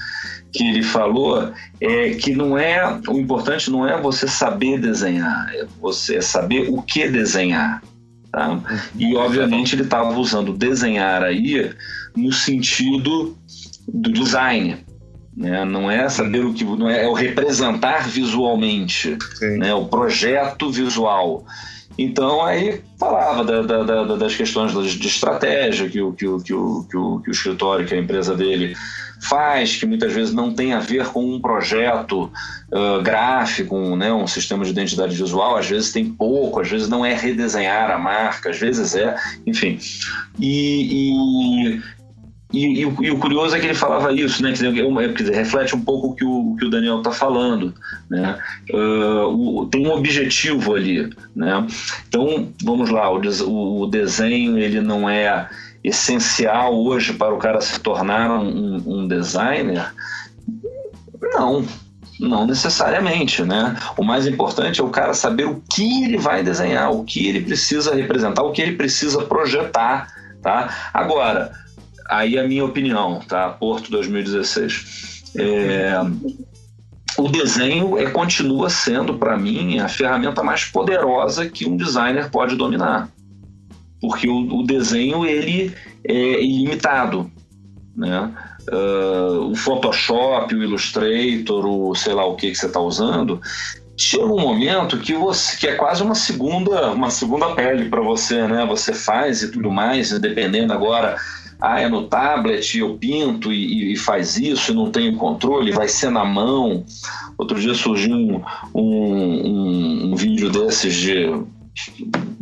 que ele falou é que não é, o importante não é você saber desenhar, é você saber o que desenhar. Tá? E obviamente ele estava usando desenhar aí no sentido do design, né? Não é saber o que. Não é, é o representar visualmente, né? o projeto visual. Então aí falava da, da, da, das questões de estratégia que o, que, o, que, o, que, o, que o escritório, que a empresa dele faz, que muitas vezes não tem a ver com um projeto uh, gráfico, um, né, um sistema de identidade visual, às vezes tem pouco, às vezes não é redesenhar a marca, às vezes é, enfim. E, e, e, e, o, e, o, curioso é que ele falava isso, né? Dizer reflete um pouco o que o, que o Daniel está falando, né? Uh, o, tem um objetivo ali, né? Então, vamos lá, o, o, desenho ele não é essencial hoje para o cara se tornar um, um designer? Não, não necessariamente, né? O mais importante é o cara saber o que ele vai desenhar, o que ele precisa representar, o que ele precisa projetar, tá? Agora aí a minha opinião, tá? Porto 2016. É, o desenho é, continua sendo, para mim, a ferramenta mais poderosa que um designer pode dominar. Porque o, o desenho, ele é ilimitado, né? Uh, o Photoshop, o Illustrator, o sei lá o que, que você está usando, chega um momento que você que é quase uma segunda uma segunda pele para você, né? Você faz e tudo mais, dependendo agora ah, é no tablet, eu pinto e, e, faz isso, e não tenho controle, vai ser na mão. Outro dia surgiu um, um, um vídeo desses de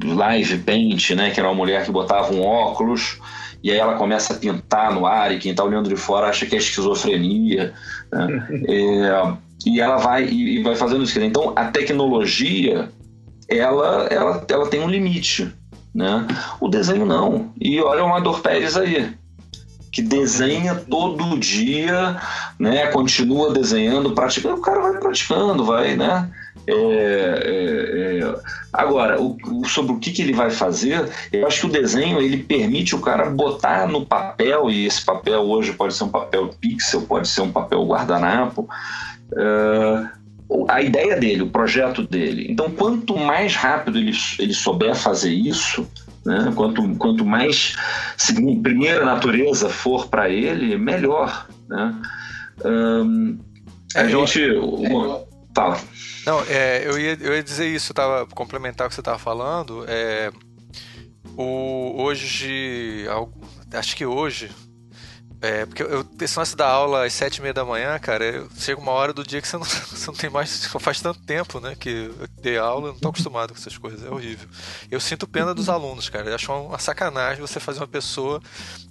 live paint, né, que era uma mulher que botava um óculos e aí ela começa a pintar no ar e quem está olhando de fora acha que é esquizofrenia. Né? [laughs] é, e ela vai e, vai fazendo isso. Então a tecnologia ela, ela, ela tem um limite. Né? O desenho não. E olha o Amador Pérez aí, que desenha todo dia, né? continua desenhando, praticando. O cara vai praticando, vai, né? É, é, é. Agora, o, sobre o que, que ele vai fazer, eu acho que o desenho ele permite o cara botar no papel, e esse papel hoje pode ser um papel pixel, pode ser um papel guardanapo, é, a ideia dele, o projeto dele. Então, quanto mais rápido ele, ele souber fazer isso, né? quanto, quanto mais primeira natureza for para ele, melhor. Né? A é, gente. Eu, uma, é, fala. Não, é, eu, ia, eu ia dizer isso, tava complementar o que você estava falando. É, o, hoje, acho que hoje, é, porque eu, esse lance da aula às sete e meia da manhã, cara, eu, chega uma hora do dia que você não, [laughs] você não tem mais. Faz tanto tempo, né? Que eu dei aula, eu não tô acostumado com essas coisas, é horrível. Eu sinto pena dos alunos, cara. Eu acho uma sacanagem você fazer uma pessoa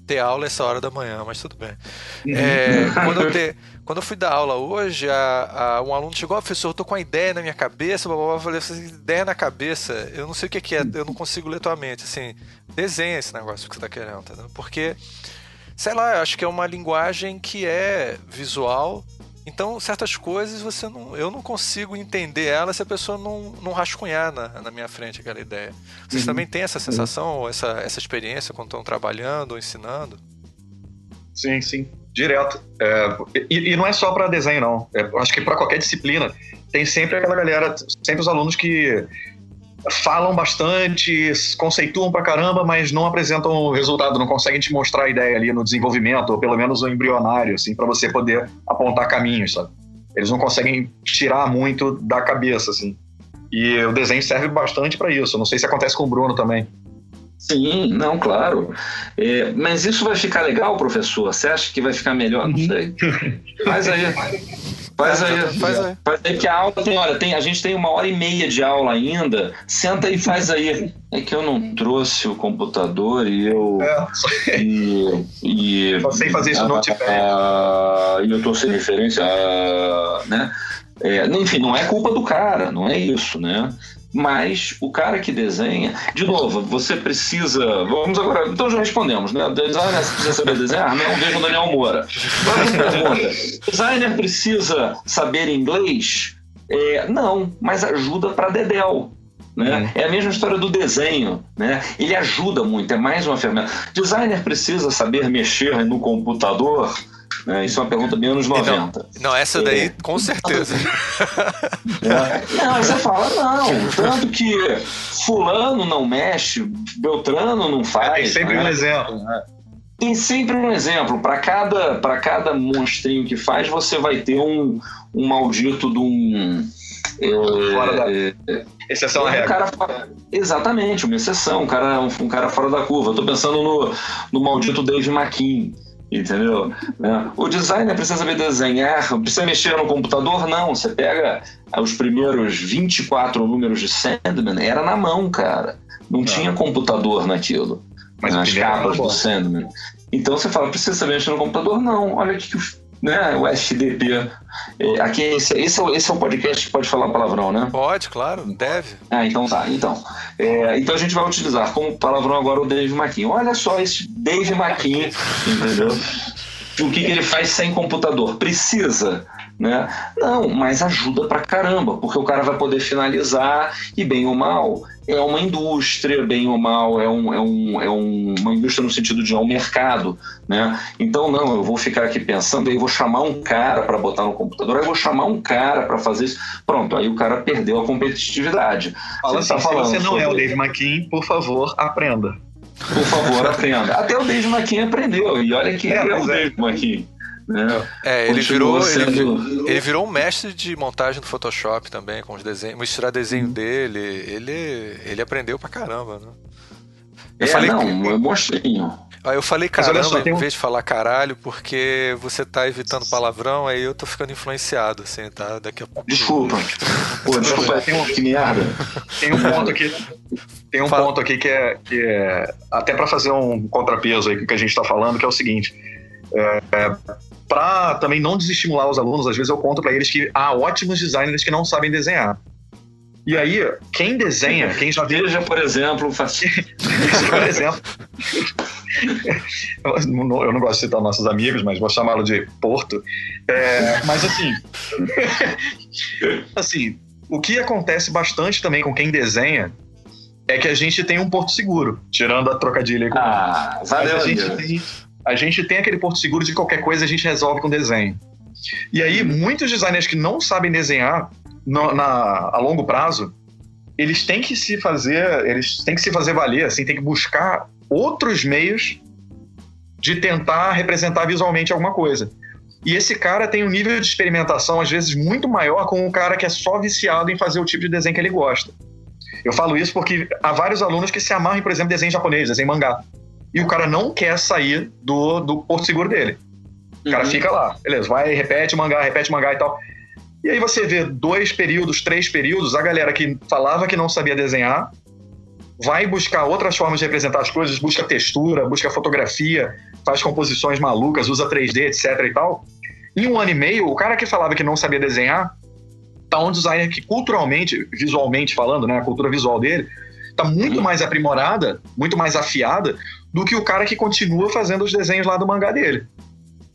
ter aula essa hora da manhã, mas tudo bem. É, quando, eu [laughs] te, quando eu fui dar aula hoje, a, a, um aluno chegou, oh, professor, eu tô com uma ideia na minha cabeça, blá, blá, blá. eu falei, assim, ideia na cabeça, eu não sei o que, que é, eu não consigo ler tua mente. Assim, desenha esse negócio que você tá querendo, tá? Porque sei lá, eu acho que é uma linguagem que é visual Então, certas coisas você não, eu não consigo entender ela se a pessoa não, não rascunhar na, na minha frente aquela ideia. Vocês uhum. também têm essa sensação, uhum. essa, essa experiência quando estão trabalhando ou ensinando? Sim, sim, direto. É, e, e, não é só para desenho, não. É, acho que para qualquer disciplina tem sempre aquela galera, sempre os alunos que falam bastante, conceituam pra caramba, mas não apresentam o resultado, não conseguem te mostrar a ideia ali no desenvolvimento, ou pelo menos o embrionário, assim, para você poder apontar caminhos, sabe? Eles não conseguem tirar muito da cabeça, assim. E o desenho serve bastante para isso. Não sei se acontece com o Bruno também. Sim, não, claro. É, mas isso vai ficar legal, professor? Você acha que vai ficar melhor? Não sei. Faz aí. [laughs] Faz aí, faz aí. Faz aí que a aula tem, olha, tem, a gente tem uma hora e meia de aula ainda. Senta e faz aí. É que eu não trouxe o computador e eu. É, e, e, só sei fazer isso no notepad. E eu tô sem referência, né? É, enfim, não é culpa do cara, não é isso, né? Mas o cara que desenha, de novo, você precisa. Vamos agora. Então já respondemos, né? Designer precisa saber desenhar? Não, veja o Daniel Moura. pergunta: designer precisa saber inglês? É, não, mas ajuda para Dedel. Né? É a mesma história do desenho, né? Ele ajuda muito, é mais uma ferramenta. Designer precisa saber mexer no computador? Né? Isso é uma pergunta bem anos 90. Então, não, essa daí é. com certeza. [laughs] É. Não, você fala, não, tanto que fulano não mexe, Beltrano não faz. tem sempre né? um exemplo. Né? Tem sempre um exemplo. Para cada, cada monstrinho que faz, você vai ter um, um maldito de um. É, fora da. É, exceção à regra. Cara, exatamente, uma exceção, um cara, um, um cara fora da curva. Eu tô pensando no, no maldito Dave McKean Entendeu? Né? O designer precisa saber desenhar, precisa mexer no computador? Não. Você pega os primeiros 24 números de Sandman, era na mão, cara. Não, Não. tinha computador naquilo. Mas nas capas do Sandman. Então você fala, precisa saber mexer no computador? Não. Olha que os né, o FDP. É, aqui, esse, esse, é esse é o podcast que pode falar palavrão, né? Pode, claro, deve. Ah, então tá. Então, é, então a gente vai utilizar como palavrão agora o Dave McKean. Olha só esse Dave McKean, entendeu? O que, que ele faz sem computador? Precisa né? Não, mas ajuda pra caramba, porque o cara vai poder finalizar e bem ou mal é uma indústria, bem ou mal, é, um, é, um, é um, uma indústria no sentido de é um mercado, né? Então, não, eu vou ficar aqui pensando, aí vou chamar um cara para botar no computador, aí eu vou chamar um cara para fazer isso. Pronto, aí o cara perdeu a competitividade. Fala você, tá assim, falando se você não sobre... é o Dave McKean, por favor, aprenda. Por favor, aprenda. Até o Dave McKean aprendeu, e olha que é, é o é. Dave McKean. Né? É, ele virou, sendo... ele, ele, virou um mestre de montagem do Photoshop também, com os desenhos, misturar desenho hum. dele. Ele, ele aprendeu pra caramba, né? Eu é, falei não, que... é monstrinho. eu falei caramba só, em vez de falar caralho, porque você tá evitando palavrão, aí eu tô ficando influenciado, assim, tá? Daqui a pouco. Desculpa. Pô, desculpa, tem um, que merda. Tem um ponto aqui. Tem um Fala. ponto aqui que é, que é até para fazer um contrapeso aí com o que a gente tá falando, que é o seguinte. É, para também não desestimular os alunos, às vezes eu conto para eles que há ótimos designers que não sabem desenhar. E aí, quem desenha, quem já viu. Veja, por exemplo, [laughs] por exemplo. eu não gosto de citar nossos amigos, mas vou chamá-lo de Porto. É, mas assim. [laughs] assim, o que acontece bastante também com quem desenha é que a gente tem um porto seguro, tirando a trocadilha aí com Ah, valeu, a gente tem a gente tem aquele porto seguro de qualquer coisa a gente resolve com desenho. E aí, muitos designers que não sabem desenhar no, na, a longo prazo, eles têm que se fazer, eles têm que se fazer valer, assim, tem que buscar outros meios de tentar representar visualmente alguma coisa. E esse cara tem um nível de experimentação, às vezes, muito maior com um cara que é só viciado em fazer o tipo de desenho que ele gosta. Eu falo isso porque há vários alunos que se amarram, por exemplo, desenho japonês, desenho mangá e o cara não quer sair do, do porto seguro dele. O cara uhum. fica lá, beleza, vai, repete mangá, repete mangá e tal. E aí você vê dois períodos, três períodos, a galera que falava que não sabia desenhar vai buscar outras formas de representar as coisas, busca textura, busca fotografia, faz composições malucas, usa 3D, etc e tal. Em um ano e meio, o cara que falava que não sabia desenhar tá um designer que culturalmente, visualmente falando, né, a cultura visual dele, tá muito uhum. mais aprimorada, muito mais afiada do que o cara que continua fazendo os desenhos lá do mangá dele.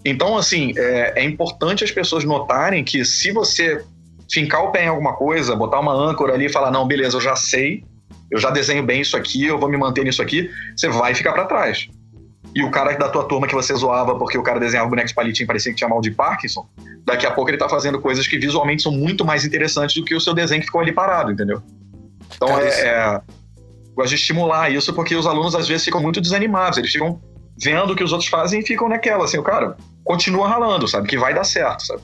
Então, assim, é, é importante as pessoas notarem que se você fincar o pé em alguma coisa, botar uma âncora ali e falar, não, beleza, eu já sei, eu já desenho bem isso aqui, eu vou me manter nisso aqui, você vai ficar para trás. E o cara da tua turma que você zoava porque o cara desenhava bonecos palitinho e parecia que tinha mal de Parkinson, daqui a pouco ele tá fazendo coisas que visualmente são muito mais interessantes do que o seu desenho que ficou ali parado, entendeu? Então cara, é, é. Gosto de estimular isso porque os alunos às vezes ficam muito desanimados, eles ficam vendo o que os outros fazem e ficam naquela, assim, o cara continua ralando, sabe? Que vai dar certo, sabe?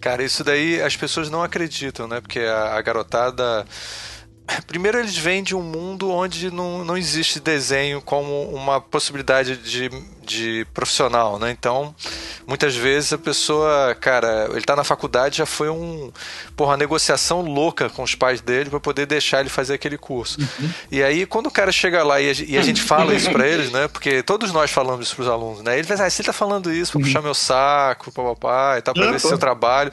Cara, isso daí as pessoas não acreditam, né? Porque a, a garotada [clears throat] Primeiro, eles vêm de um mundo onde não, não existe desenho como uma possibilidade de, de profissional, né? Então, muitas vezes a pessoa, cara, ele tá na faculdade, já foi um, porra, uma negociação louca com os pais dele para poder deixar ele fazer aquele curso. Uhum. E aí, quando o cara chega lá e a, e a gente fala isso para eles, né? Porque todos nós falamos isso pros alunos, né? Ele vai ah, você tá falando isso pra uhum. puxar meu saco, papai, tá pra ver seu trabalho.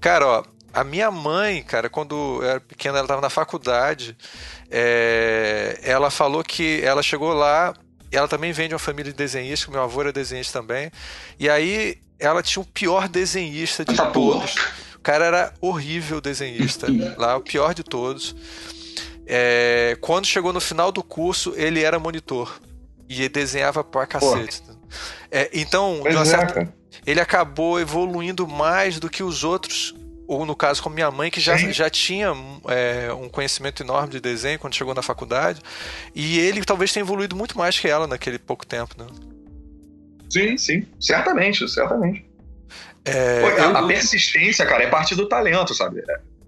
Cara, ó, a minha mãe, cara, quando eu era pequena, ela estava na faculdade, é, ela falou que ela chegou lá, ela também vem de uma família de desenhistas, meu avô era desenhista também, e aí ela tinha o pior desenhista de todos. O cara era horrível desenhista, lá o pior de todos. É, quando chegou no final do curso, ele era monitor e desenhava pra cacete. É, então, certa, ele acabou evoluindo mais do que os outros ou no caso com minha mãe, que já, já tinha é, um conhecimento enorme de desenho quando chegou na faculdade, e ele talvez tenha evoluído muito mais que ela naquele pouco tempo, né? Sim, sim, certamente, certamente. É, Pô, a, eu... a, persistência, cara, é parte do talento, sabe?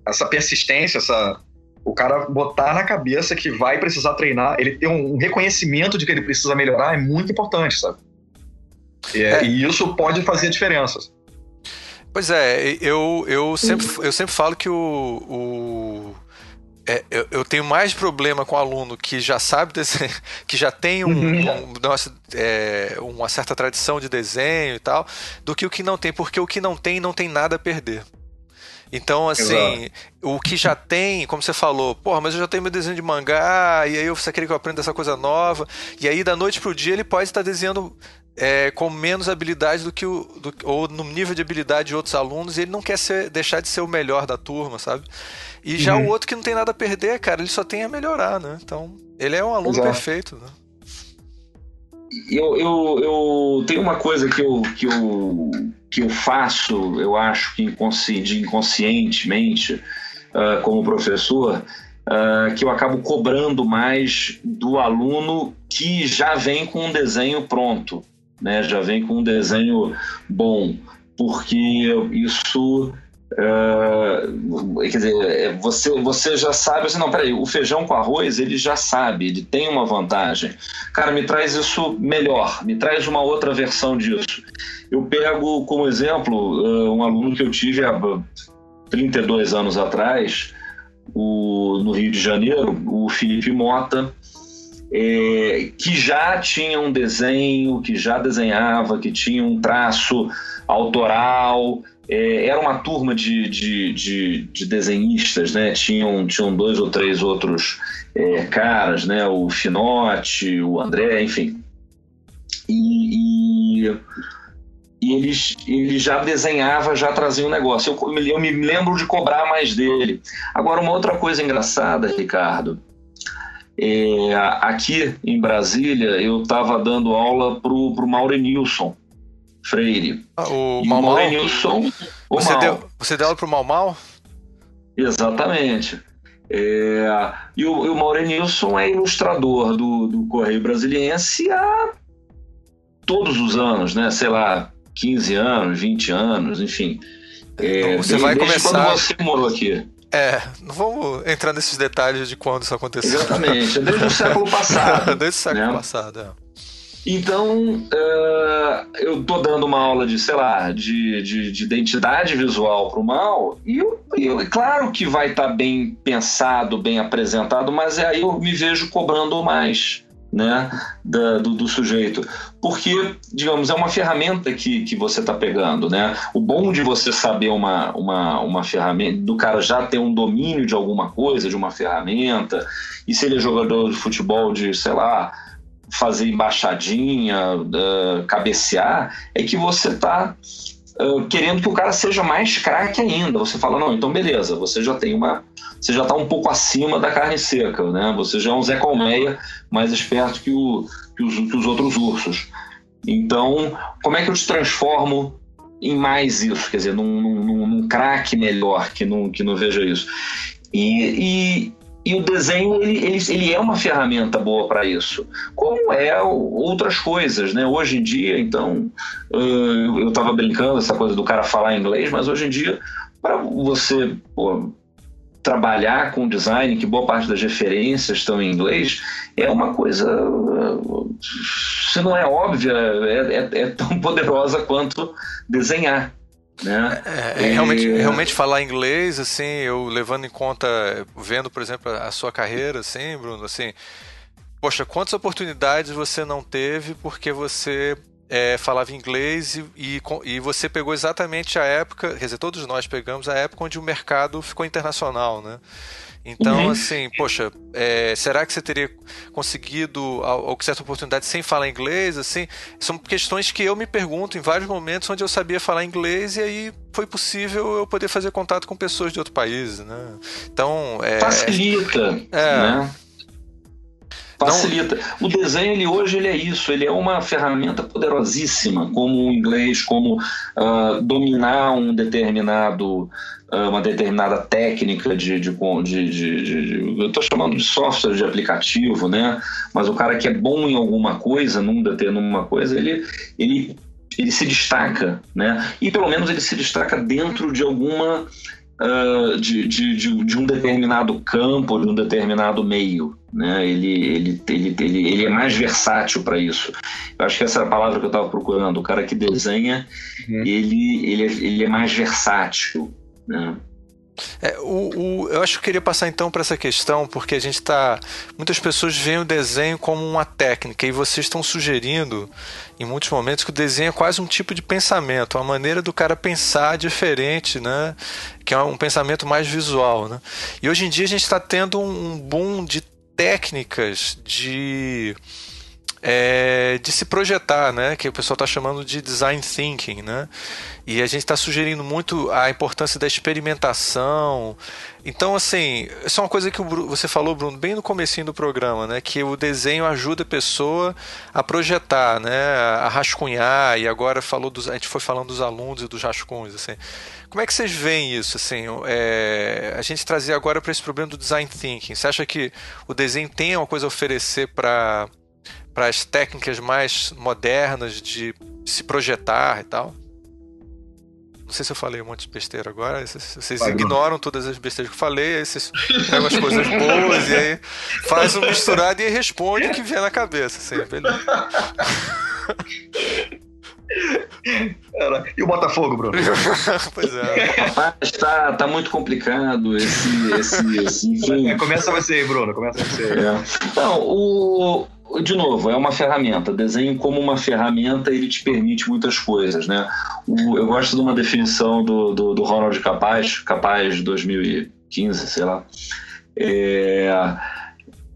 Essa persistência, essa o cara botar na cabeça que vai precisar treinar, ele ter um reconhecimento de que ele precisa melhorar é muito importante, sabe? E, é. e isso pode fazer diferenças. Pois é, eu, eu, sempre, eu sempre falo que o. o é, eu, eu, tenho mais problema com o aluno que já sabe desenhar, [laughs] que já tem um, uhum. um, nossa, é, uma certa tradição de desenho e tal, do que o que não tem, porque o que não tem não tem nada a perder. Então, assim, Exato. o que já tem, como você falou, porra, mas eu já tenho meu desenho de mangá, e aí você quer que eu aprenda essa coisa nova, e aí da noite pro dia ele pode estar desenhando é, com menos habilidade do que o. Do, ou no nível de habilidade de outros alunos, e ele não quer ser, deixar de ser o melhor da turma, sabe? E já uhum. o outro que não tem nada a perder, cara, ele só tem a melhorar, né? Então, ele é um aluno Exato. perfeito, né? Eu, eu, eu tenho uma coisa que eu, que eu, que eu faço, eu acho que inconsci, inconscientemente, uh, como professor, uh, que eu acabo cobrando mais do aluno que já vem com um desenho pronto né? Já vem com um desenho bom, porque isso Uh, quer dizer, é, você, você já sabe assim, não, peraí, o feijão com arroz ele já sabe, ele tem uma vantagem. Cara, me traz isso melhor, me traz uma outra versão disso. Eu pego como exemplo um aluno que eu tive há 32 anos atrás, o, no Rio de Janeiro, o Felipe Mota, é, que já tinha um desenho, que já desenhava, que tinha um traço autoral. É, era uma turma de, de, de, de, desenhistas, né? Tinham, tinham dois ou três outros é, caras, né? O Finote, o André, enfim. E, e, e eles, ele já desenhava, já trazia um negócio. Eu, eu me lembro de cobrar mais dele. Agora, uma outra coisa engraçada, Ricardo, é, aqui em Brasília, eu estava dando aula para o Maurenilson Freire. Ah, o Mal Mal? Maurenilson, o você, Mal. Deu, você deu aula para o Mal Mal? Exatamente. É, e o, o Maurenilson é ilustrador do, do Correio Brasiliense há todos os anos, né? Sei lá, 15 anos, 20 anos, enfim. É, então você vai começar. Quando você morou aqui. É, não vamos entrar nesses detalhes de quando isso aconteceu. Exatamente, desde o século passado. [laughs] desde o século né? passado, é. Então, uh, eu tô dando uma aula de, sei lá, de, de, de identidade visual para o mal, e eu, eu, claro que vai estar tá bem pensado, bem apresentado, mas aí eu me vejo cobrando mais né, da, do, do, sujeito. Porque, digamos, é uma ferramenta que, que você está pegando. Né? O bom de você saber uma, uma, uma ferramenta, do cara já ter um domínio de alguma coisa, de uma ferramenta, e se ele é jogador de futebol de, sei lá, fazer embaixadinha, uh, cabecear, é que você está querendo que o cara seja mais craque ainda. Você fala, não, então beleza, você já tem uma. Você já está um pouco acima da carne seca, né? Você já é um Zé Colmeia mais esperto que, o, que, os, que os outros ursos. Então, como é que eu te transformo em mais isso? Quer dizer, num, num, num craque melhor que não, que veja isso. E, e, e o desenho ele, ele, ele é uma ferramenta boa para isso, como é outras coisas, né? Hoje em dia, então, eu estava brincando essa coisa do cara falar inglês, mas hoje em dia, para você pô, trabalhar com design, que boa parte das referências estão em inglês, é uma coisa, se não é óbvia, é, é, é tão [laughs] poderosa quanto desenhar. Né? É, é, realmente, realmente falar inglês, assim, eu levando em conta, vendo, por exemplo, a sua carreira, assim, Bruno, assim, poxa, quantas oportunidades você não teve porque você é, falava inglês e, e, e, você pegou exatamente a época, quer dizer, todos nós pegamos a época onde o mercado ficou internacional, né? Então, uhum. assim, poxa, é, será que você teria conseguido alguma certa oportunidade sem falar inglês? Assim, são questões que eu me pergunto em vários momentos onde eu sabia falar inglês e aí foi possível eu poder fazer contato com pessoas de outro país, né? Então, é, facilita, é, né? Facilita. Não... O desenho ele hoje ele é isso, ele é uma ferramenta poderosíssima, como o inglês, como uh, dominar um determinado ah, uma determinada técnica de, de, de, de eu estou chamando de software de aplicativo, né? Mas o cara que é bom em alguma coisa, num determinada coisa, ele, ele, ele se destaca, né? E pelo menos ele se destaca dentro de alguma Uh, de, de, de, de, um determinado campo, de um determinado meio. Né? Ele, ele, ele, ele, ele é mais versátil para isso. Eu acho que essa é a palavra que eu estava procurando. O cara que desenha, uhum. ele, ele, é, ele é mais versátil. Né? É, o, o, eu acho que eu queria passar então para essa questão, porque a gente está. Muitas pessoas veem o desenho como uma técnica, e vocês estão sugerindo, em muitos momentos, que o desenho é quase um tipo de pensamento, uma maneira do cara pensar diferente, né? Que é um pensamento mais visual. Né? E hoje em dia a gente está tendo um boom de técnicas de é, de se projetar, né? Que o pessoal está chamando de design thinking, né? E a gente está sugerindo muito a importância da experimentação. Então, assim, isso é uma coisa que você falou, Bruno, bem no comecinho do programa, né? Que o desenho ajuda a pessoa a projetar, né? A rascunhar. E agora falou dos, a gente foi falando dos alunos e dos rascunhos, assim. Como é que vocês veem isso? Assim, é, a gente trazer agora para esse problema do design thinking. Você acha que o desenho tem alguma coisa a oferecer para para as técnicas mais modernas de se projetar e tal. Não sei se eu falei um monte de besteira agora. Vocês Vai, ignoram não. todas as besteiras que eu falei, aí vocês pegam as coisas boas e aí faz um misturado e responde o que vier na cabeça. Assim, beleza. E o Botafogo, Bruno? [laughs] pois é. Rapaz, tá, tá muito complicado esse. esse, esse [laughs] enfim. Começa você aí, Bruno. Começa você. É. Então, o, de novo, é uma ferramenta. Desenho como uma ferramenta, ele te permite muitas coisas, né? O, eu gosto de uma definição do, do, do Ronald Capaz, Capaz 2015, sei lá, é,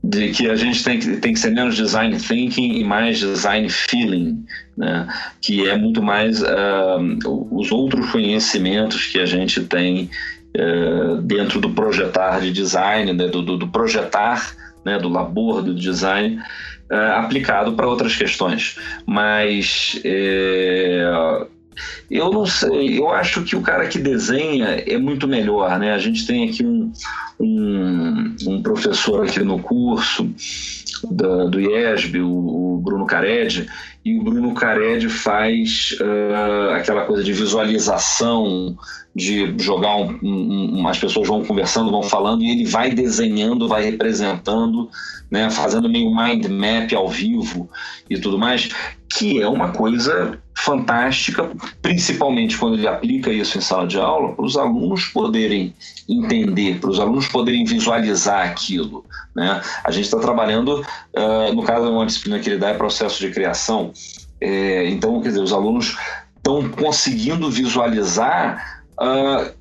de que a gente tem que, tem que ser menos design thinking e mais design feeling, né? Que é muito mais uh, os outros conhecimentos que a gente tem uh, dentro do projetar de design, né? do, do, do projetar, né? do labor do design, uh, aplicado para outras questões. Mas é, eu não sei, eu acho que o cara que desenha é muito melhor, né? A gente tem aqui um, um, um professor aqui no curso da, do IESB, o, o Bruno Cared, e o Bruno Cared faz uh, aquela coisa de visualização, de jogar um, um, as pessoas vão conversando, vão falando, e ele vai desenhando, vai representando né, fazendo meio mind map ao vivo e tudo mais, que é uma coisa fantástica, principalmente quando ele aplica isso em sala de aula, para os alunos poderem entender, para os alunos poderem visualizar aquilo. Né? A gente está trabalhando, uh, no caso, uma disciplina que ele dá é processo de criação, é, então, quer dizer, os alunos estão conseguindo visualizar uh,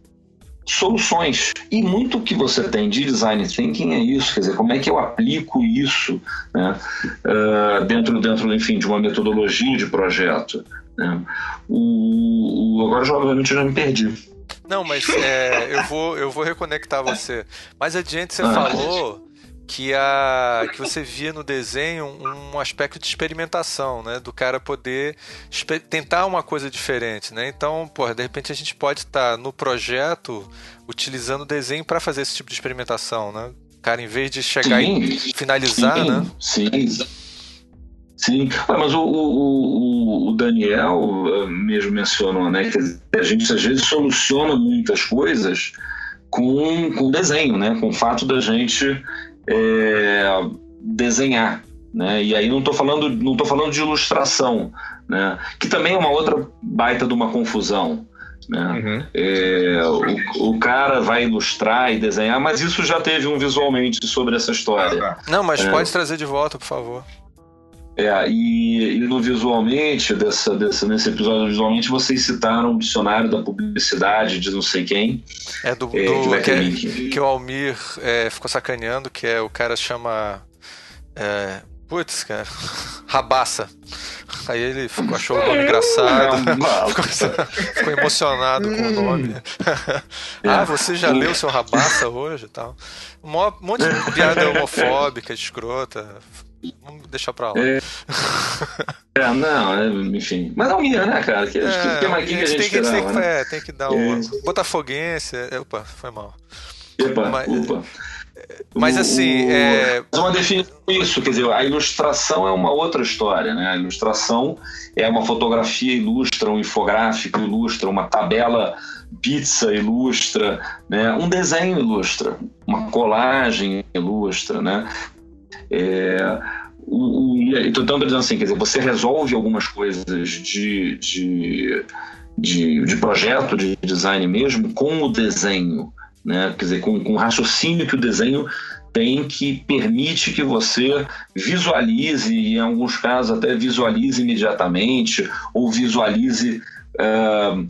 soluções. E muito que você tem de design thinking é isso, quer dizer, como é que eu aplico isso né, uh, dentro, dentro enfim, de uma metodologia de projeto. Né? O, o, agora, obviamente, eu já me perdi. Não, mas é, eu, vou, eu vou reconectar você. Mais adiante você ah, falou que, a, que você via no desenho um aspecto de experimentação, né? Do cara poder tentar uma coisa diferente, né? Então, porra, de repente a gente pode estar tá no projeto utilizando o desenho para fazer esse tipo de experimentação, né? O cara, em vez de chegar sim, e finalizar, sim, né? Sim. Sim, mas o, o, o, Daniel eh, mesmo mencionou, né? Que a gente às vezes soluciona muitas coisas com, com desenho, né? Com o fato da gente é, desenhar. Né? E aí não estou falando, não tô falando de ilustração, né? que também é uma outra baita de uma confusão. Né? Uhum. É, o, o, cara vai ilustrar e desenhar, mas isso já teve um visualmente sobre essa história. Não, mas é, pode trazer de volta, por favor. É, e, e, no visualmente, dessa, dessa, nesse episódio visualmente, vocês citaram o dicionário da publicidade de não sei quem. É do, é, do que, é, que, o Almir é, ficou sacaneando, que é o cara chama. É, putz, cara, [laughs] Rabaça. Aí ele ficou, achou o nome engraçado, [laughs] ficou, ficou, emocionado com o nome. [laughs] ah, você já leu seu Rabaça hoje e tal? Um monte de piada homofóbica, escrota. Vamos deixar pra lá. É, [laughs] é não, é, enfim. Mas é o minha, né, cara? Que, é, que, mais que a gente tem que, esperava, tem, né? é, tem que dar um. É. Botafoguense. Opa, foi mal. Epa, mas, opa. Mas assim. O, é... Uma definição isso, quer dizer, a ilustração é uma outra história, né? A ilustração é uma fotografia ilustra, um infográfico ilustra, uma tabela pizza ilustra, né? um desenho ilustra, uma colagem ilustra, né? É, o, o, então, dizendo assim, quer dizer, você resolve algumas coisas de, de, de, de, projeto, de design mesmo, com o desenho, né? quer dizer, com, com o raciocínio que o desenho tem que permite que você visualize, e em alguns casos até visualize imediatamente, ou visualize uh,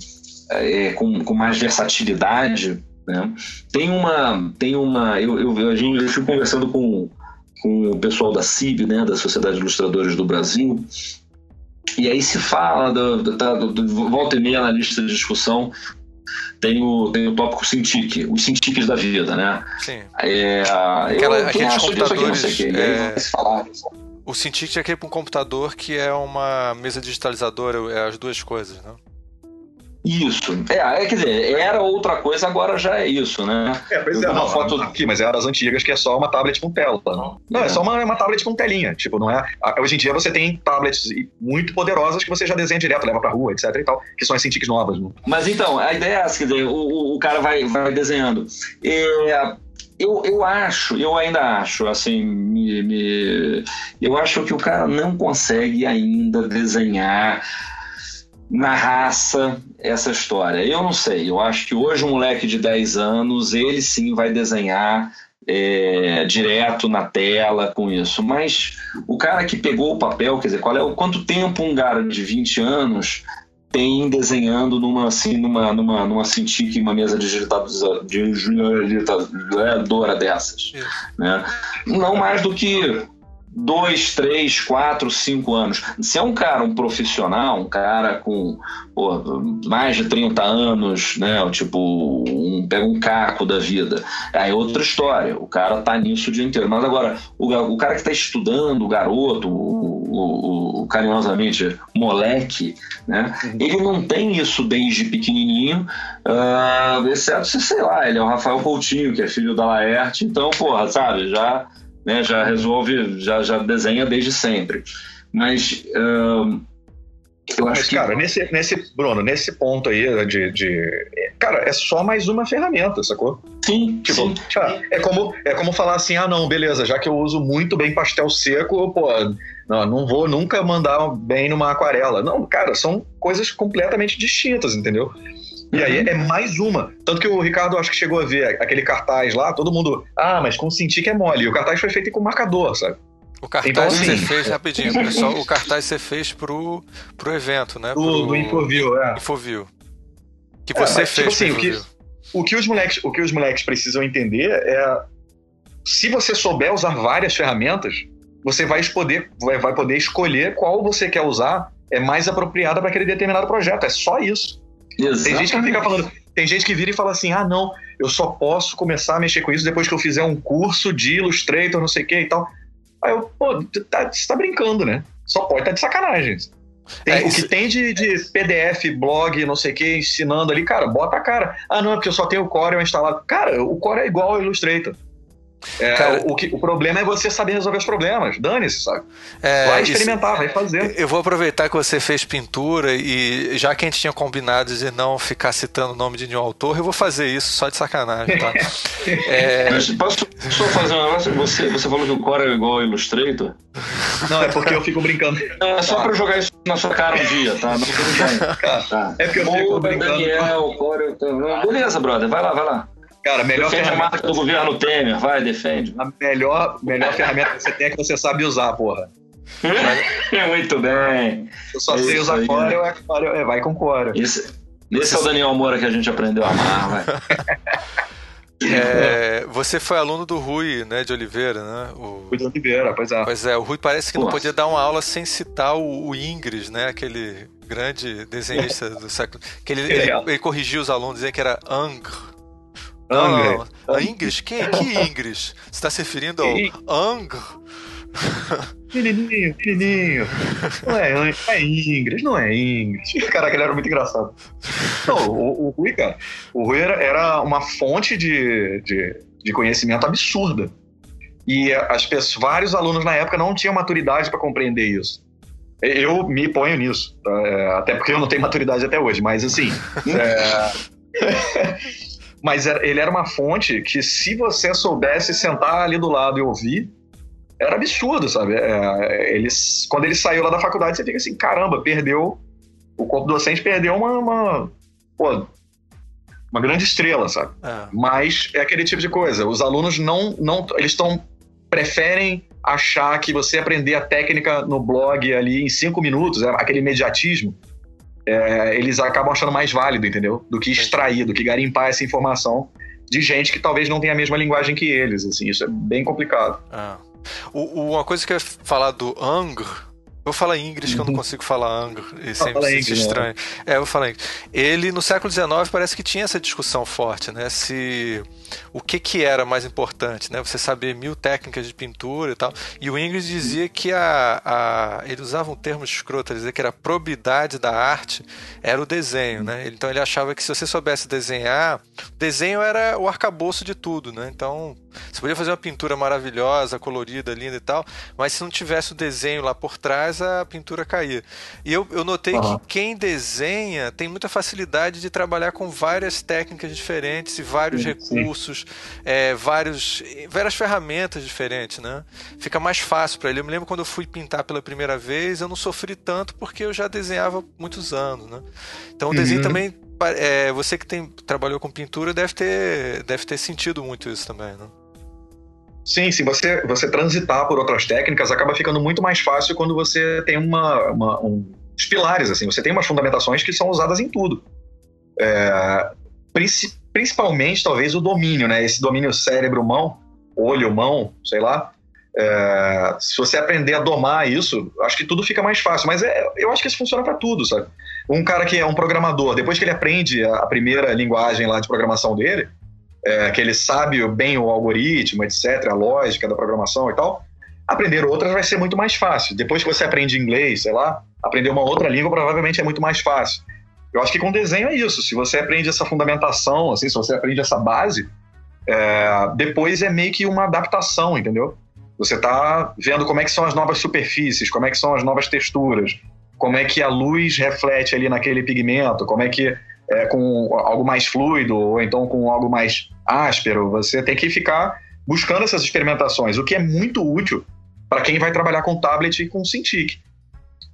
é, com, com mais versatilidade. Né? Tem uma. Tem uma eu, eu, eu, eu fui conversando com com o pessoal da CIB, né, da Sociedade de Ilustradores do Brasil, e aí se fala, do, do, do, do volta e meia na lista de discussão, tem o, tem o tópico Cintiq, os Cintiqs da vida, né? Sim. É, Aquela, eu, aqueles computadores. Aqui, é... falar, o Cintiq é aquele para um computador que é uma mesa digitalizadora, é as duas coisas, né? Isso. É, é, quer dizer, era outra coisa, agora já é isso, né? É, pois é, uma não, foto... aqui, mas era das antigas que é só uma tablet com tela. Não, não é. é só uma, uma tablet com telinha. Tipo, não é. Hoje em dia você tem tablets muito poderosas que você já desenha direto, leva pra rua, etc e tal, que são as Cintiqs novas. Né? Mas então, a ideia é essa, quer dizer, o, o cara vai, vai desenhando. É, eu, eu acho, eu ainda acho, assim, me, me, eu acho que o cara não consegue ainda desenhar na raça essa história. Eu não sei, eu acho que hoje um moleque de 10 anos, ele sim vai desenhar é, direto na tela com isso. Mas o cara que pegou o papel, quer dizer, qual é o quanto tempo um cara de 20 anos tem desenhando numa assim numa numa numa Cintiq, uma mesa digitalizadora dessas, né? Não mais do que dois, três, quatro, cinco anos. Se é um cara, um profissional, um cara com pô, mais de 30 anos, né? Tipo, um, pega um caco da vida. Aí é outra história. O cara tá nisso o dia inteiro. Mas agora, o, o cara que tá estudando, o garoto, o, o, o carinhosamente moleque, né? Ele não tem isso desde pequenininho, uh, exceto se, sei lá, ele é o Rafael Coutinho, que é filho da Laerte, então, porra, sabe, já né? Já resolve, já, já desenha desde sempre. Mas uh, eu acho Mas, que... cara, nesse, nesse, Bruno, nesse ponto aí de, de, Cara, é só mais uma ferramenta, sacou? Sim. Tipo, sim. é, como, é como falar assim: ah, não, beleza, já que eu uso muito bem pastel seco, pô, não, não vou nunca mandar bem numa aquarela. Não, cara, são coisas completamente distintas, entendeu? E aí uhum. é mais uma. Tanto que o Ricardo acho que chegou a ver aquele cartaz lá, todo mundo, ah, mas com sentir que é mole. E o cartaz foi feito com marcador, sabe? O cartaz então, assim, você fez, rapidinho, [laughs] pessoal, o cartaz você fez pro, pro evento, né? Do, pro, do Infoview, é. Infoview. Que você é, fez tipo assim, que, o que os moleques, o que os moleques precisam entender é se você souber usar várias ferramentas, você vai poder, vai, vai poder escolher qual você quer usar é mais apropriada para aquele determinado projeto. É só isso. Tem gente que fica falando, tem gente que vira e fala assim: ah, não, eu só posso começar a mexer com isso depois que eu fizer um curso de Illustrator, não sei o que e tal. Aí eu, pô, tá, você tá brincando, né? Só pode estar tá de sacanagem. Tem, é, o que tem de, de, PDF, blog, não sei o que, ensinando ali, cara, bota a cara. Ah, não, é porque eu só tenho o Corel instalado. Cara, o Corel é igual ao Illustrator. É, Cara, o, que, o problema é você saber resolver os problemas. Dane-se, sabe? É, vai experimentar, isso, vai fazer. Eu vou aproveitar que você fez pintura e já que a gente tinha combinado de não ficar citando o nome de nenhum autor, eu vou fazer isso só de sacanagem, tá? [laughs] é... Posso só fazer um negócio? Você, você falou que o Core é igual ao Illustrator? Não, é porque eu fico brincando. é só pra jogar isso na sua cara um dia, tá? Não, tá. É porque eu fico brincando. Daniel, Core... Beleza, brother, vai lá, vai lá. Cara, melhor defende ferramenta... a marca do governo Temer, vai, defende. A melhor, melhor ferramenta que você tem é que você sabe usar, porra. [laughs] Muito bem. Eu só sei usar Corel, é, Corel, é, vai com Corel. Esse, esse é o Daniel Moura que a gente aprendeu a amar, vai. [laughs] É, você foi aluno do Rui, né, de Oliveira, né? O... Rui de Oliveira, pois é. Pois é, o Rui parece que Nossa. não podia dar uma aula sem citar o, o Ingres, né? Aquele grande desenhista do século. Que ele, ele, ele corrigia os alunos, dizendo que era Angr, não, não, não. A Ingrid? Quem, que Ingrid? Você está se referindo ao Ang? Menininho, menininho. Não é, é Ingrid, não é Ingrid. Caraca, ele era muito engraçado. Não, o, o Rui, cara, o Rui era, era uma fonte de, de, de, conhecimento absurda. E as pessoas, vários alunos na época não tinham maturidade para compreender isso. Eu me ponho nisso, tá? é, até porque eu não tenho maturidade até hoje, mas assim. [laughs] é... Mas ele era uma fonte que, se você soubesse sentar ali do lado e ouvir, era absurdo, sabe? É, eles, quando ele saiu lá da faculdade, você fica assim: caramba, perdeu. O corpo docente perdeu uma. uma pô, uma grande estrela, sabe? É. Mas é aquele tipo de coisa. Os alunos não. não eles estão. preferem achar que você aprender a técnica no blog ali em cinco minutos, é aquele imediatismo é, eles acabam achando mais válido, entendeu? Do que extrair, do que garimpar essa informação de gente que talvez não tenha a mesma linguagem que eles, assim, isso é bem complicado. Ah. O, uma coisa que eu ia falar do Ang, Vou falar inglês, que eu não uhum. consigo falar anglo, e sempre se inglês, estranho. Né? É, vou falar inglês. Ele, no século XIX, parece que tinha essa discussão forte, né? Se o que, que era mais importante, né? Você saber mil técnicas de pintura e tal. E o Ingrid dizia que a, a ele usava um termo escroto, ele dizia que era a probidade da arte era o desenho, né? Então ele achava que se você soubesse desenhar, desenho era o arcabouço de tudo, né? Então você podia fazer uma pintura maravilhosa, colorida, linda e tal, mas se não tivesse o desenho lá por trás, a pintura caía. E eu, eu notei uhum. que quem desenha tem muita facilidade de trabalhar com várias técnicas diferentes e vários sim, recursos, é, vários, várias ferramentas diferentes, né? Fica mais fácil para ele. Eu me lembro quando eu fui pintar pela primeira vez, eu não sofri tanto porque eu já desenhava muitos anos, né? Então o desenho uhum. também é, você que tem, trabalhou com pintura deve ter, deve ter sentido muito isso também, né? Sim, se você, você transitar por outras técnicas, acaba ficando muito mais fácil quando você tem uma, uma um, os pilares, assim, você tem umas fundamentações que são usadas em tudo. É, principalmente, talvez, o domínio, né? Esse domínio cérebro-mão, olho-mão, sei lá. É, se você aprender a domar isso, acho que tudo fica mais fácil. Mas é, eu acho que isso funciona para tudo, sabe? Um cara que é um programador, depois que ele aprende a primeira linguagem lá de programação dele, é, que ele sabe bem o algoritmo, etc., a lógica da programação e tal, aprender outras vai ser muito mais fácil. Depois que você aprende inglês, sei lá, aprender uma outra língua provavelmente é muito mais fácil. Eu acho que com desenho é isso. Se você aprende essa fundamentação, assim, se você aprende essa base, é, depois é meio que uma adaptação, entendeu? Você está vendo como é que são as novas superfícies, como é que são as novas texturas, como é que a luz reflete ali naquele pigmento, como é que é, com algo mais fluido ou então com algo mais áspero. Você tem que ficar buscando essas experimentações, o que é muito útil para quem vai trabalhar com tablet e com Cintiq.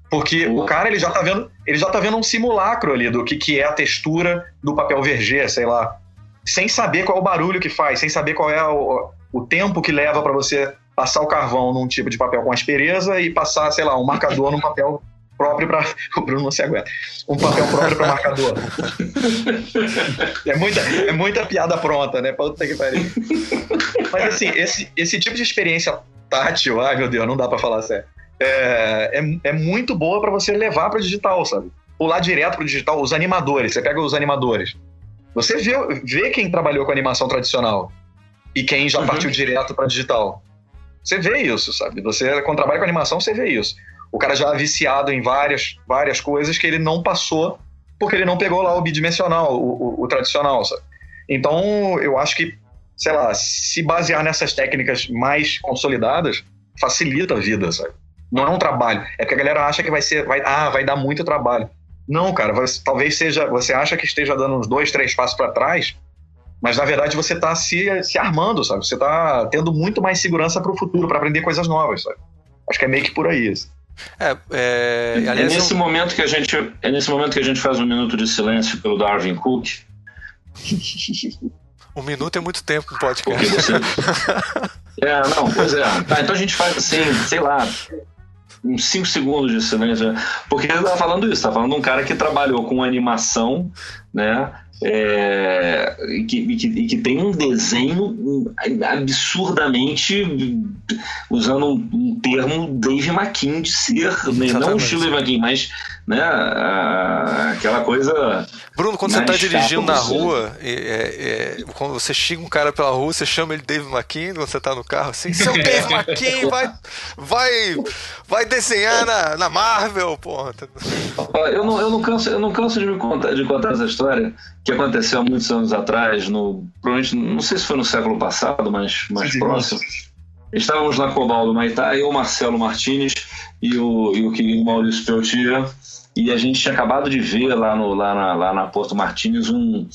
Porque o cara ele já está vendo, ele já tá vendo um simulacro ali do que, que é a textura do papel verger, sei lá, sem saber qual é o barulho que faz, sem saber qual é o, o tempo que leva para você passar o carvão num tipo de papel com aspereza e passar, sei lá, um marcador num papel próprio para [laughs] o Bruno não se aguenta. Um papel próprio para marcador. [laughs] é muita, é muita piada pronta, né? Puta que pariu. Mas assim, esse, esse tipo de experiência tátil, ai meu Deus, não dá para falar sério. É, é, é muito boa para você levar para digital, sabe? Pular direto para digital, os animadores, você pega os animadores. Você vê, vê quem trabalhou com animação tradicional e quem já uhum. partiu direto para digital. Você vê isso, sabe? Você, quando trabalha com animação, você vê isso. O cara já é viciado em várias, várias coisas que ele não passou porque ele não pegou lá o bidimensional, o, o, o tradicional, sabe? Então, eu acho que, sei lá, se basear nessas técnicas mais consolidadas, facilita a vida, sabe? Não é um trabalho. É que a galera acha que vai ser, vai, ah, vai dar muito trabalho. Não, cara, vai, talvez seja, você acha que esteja dando uns dois, três passos para trás, mas na verdade você está se, se armando, sabe? Você está tendo muito mais segurança para o futuro, para aprender coisas novas, sabe? Acho que é meio que por aí. Isso. É, é, é nesse eu... momento que a gente é nesse momento que a gente faz um minuto de silêncio pelo Darwin Cook. Um minuto é muito tempo no podcast. Você... é, não, pois é. Tá, então a gente faz assim, sei lá, uns 5 segundos de silêncio. Porque ele tá falando isso, tá falando de um cara que trabalhou com animação, né? É, e, que, e, que, e, que, tem um desenho absurdamente usando um, um termo Dave McKean de ser, né? não o estilo Dave McKean, mas né, aquela coisa. Bruno, quando você está dirigindo na rua, é, é, quando você xinga um cara pela rua, você chama ele Dave McKean, quando você está no carro, assim, seu [laughs] Dave McKean vai, vai, vai desenhar na, na Marvel, porra. Eu não, eu, não canso, eu não canso de me contar, de contar essa história que aconteceu há muitos anos atrás, no, provavelmente, não sei se foi no século passado, mas mais Sim, próximo. Estávamos na Cobal do Maitá, eu, Marcelo Martinez e o, e o querido Maurício Peltier, e a gente tinha acabado de ver lá, no, lá, na, lá na Porto Martins um,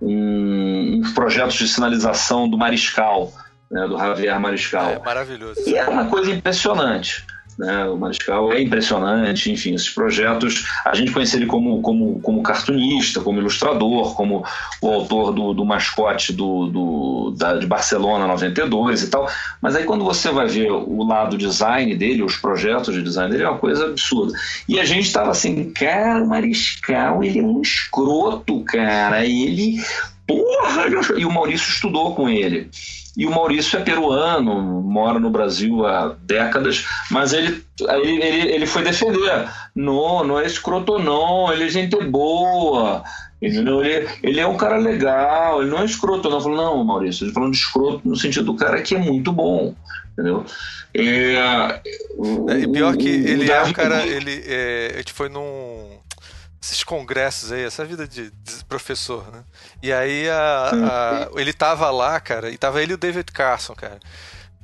um, uns projetos de sinalização do Mariscal, né, do Javier Mariscal. É maravilhoso. E é uma coisa impressionante. Né? O Mariscal é impressionante, enfim, esses projetos. A gente conhece ele como, como, como cartunista, como ilustrador, como o autor do, do mascote do, do, da, de Barcelona 92 e tal. Mas aí quando você vai ver o lado design dele, os projetos de design dele, é uma coisa absurda. E a gente estava assim, cara, o Mariscal, ele é um escroto, cara. Ele. Porra! E o Maurício estudou com ele. E o Maurício é peruano, mora no Brasil há décadas, mas ele, ele, ele, ele foi defender. Não, não é escroto, não, ele é gente boa. Entendeu? Ele, ele é um cara legal, ele não é escroto, não. Falou, não, Maurício, ele falando de escroto no sentido do cara que é muito bom. Entendeu? É, o, é, pior que ele é um cara. Ele, é, a gente foi num esses congressos aí, essa vida de, de professor, né? E aí a, a, ele tava lá, cara, e tava ele e o David Carson, cara.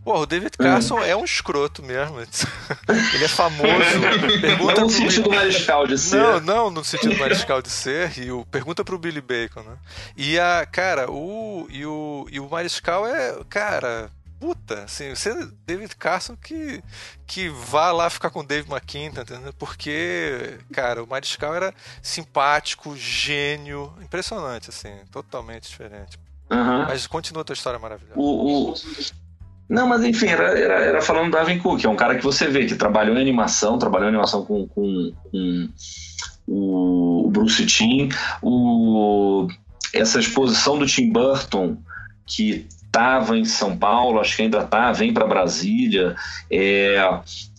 Pô, o David Carson é um escroto mesmo. [laughs] Ele é famoso. [laughs] Pergunta não no sentido mariscal de ser. Não, não no sentido mariscal de ser. E o, pergunta pro Billy Bacon, né? E a, cara, o, e o, e o mariscal é, cara, puta, assim, você David Carson que, que vá lá ficar com o Dave McKean, tá entendendo? Porque, cara, o Mariscal era simpático, gênio, impressionante, assim, totalmente diferente. Uhum. Mas continua a tua história maravilhosa. O, o... Não, mas enfim, era, era, era falando do Darwin Cook, é um cara que você vê que trabalhou em animação, trabalhou em animação com, com, com o Bruce Timm, o, essa exposição do Tim Burton, que estava em São Paulo, acho que ainda está, vem para Brasília. É,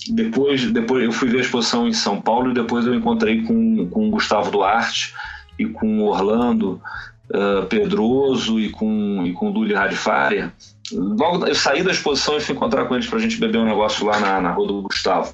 depois, depois eu fui ver a exposição em São Paulo e depois eu encontrei com, com o Gustavo Duarte e com Orlando uh, Pedroso e com, e com o Duli Radifária. Logo eu saí da exposição e fui encontrar com eles para a gente beber um negócio lá na, na rua do Gustavo.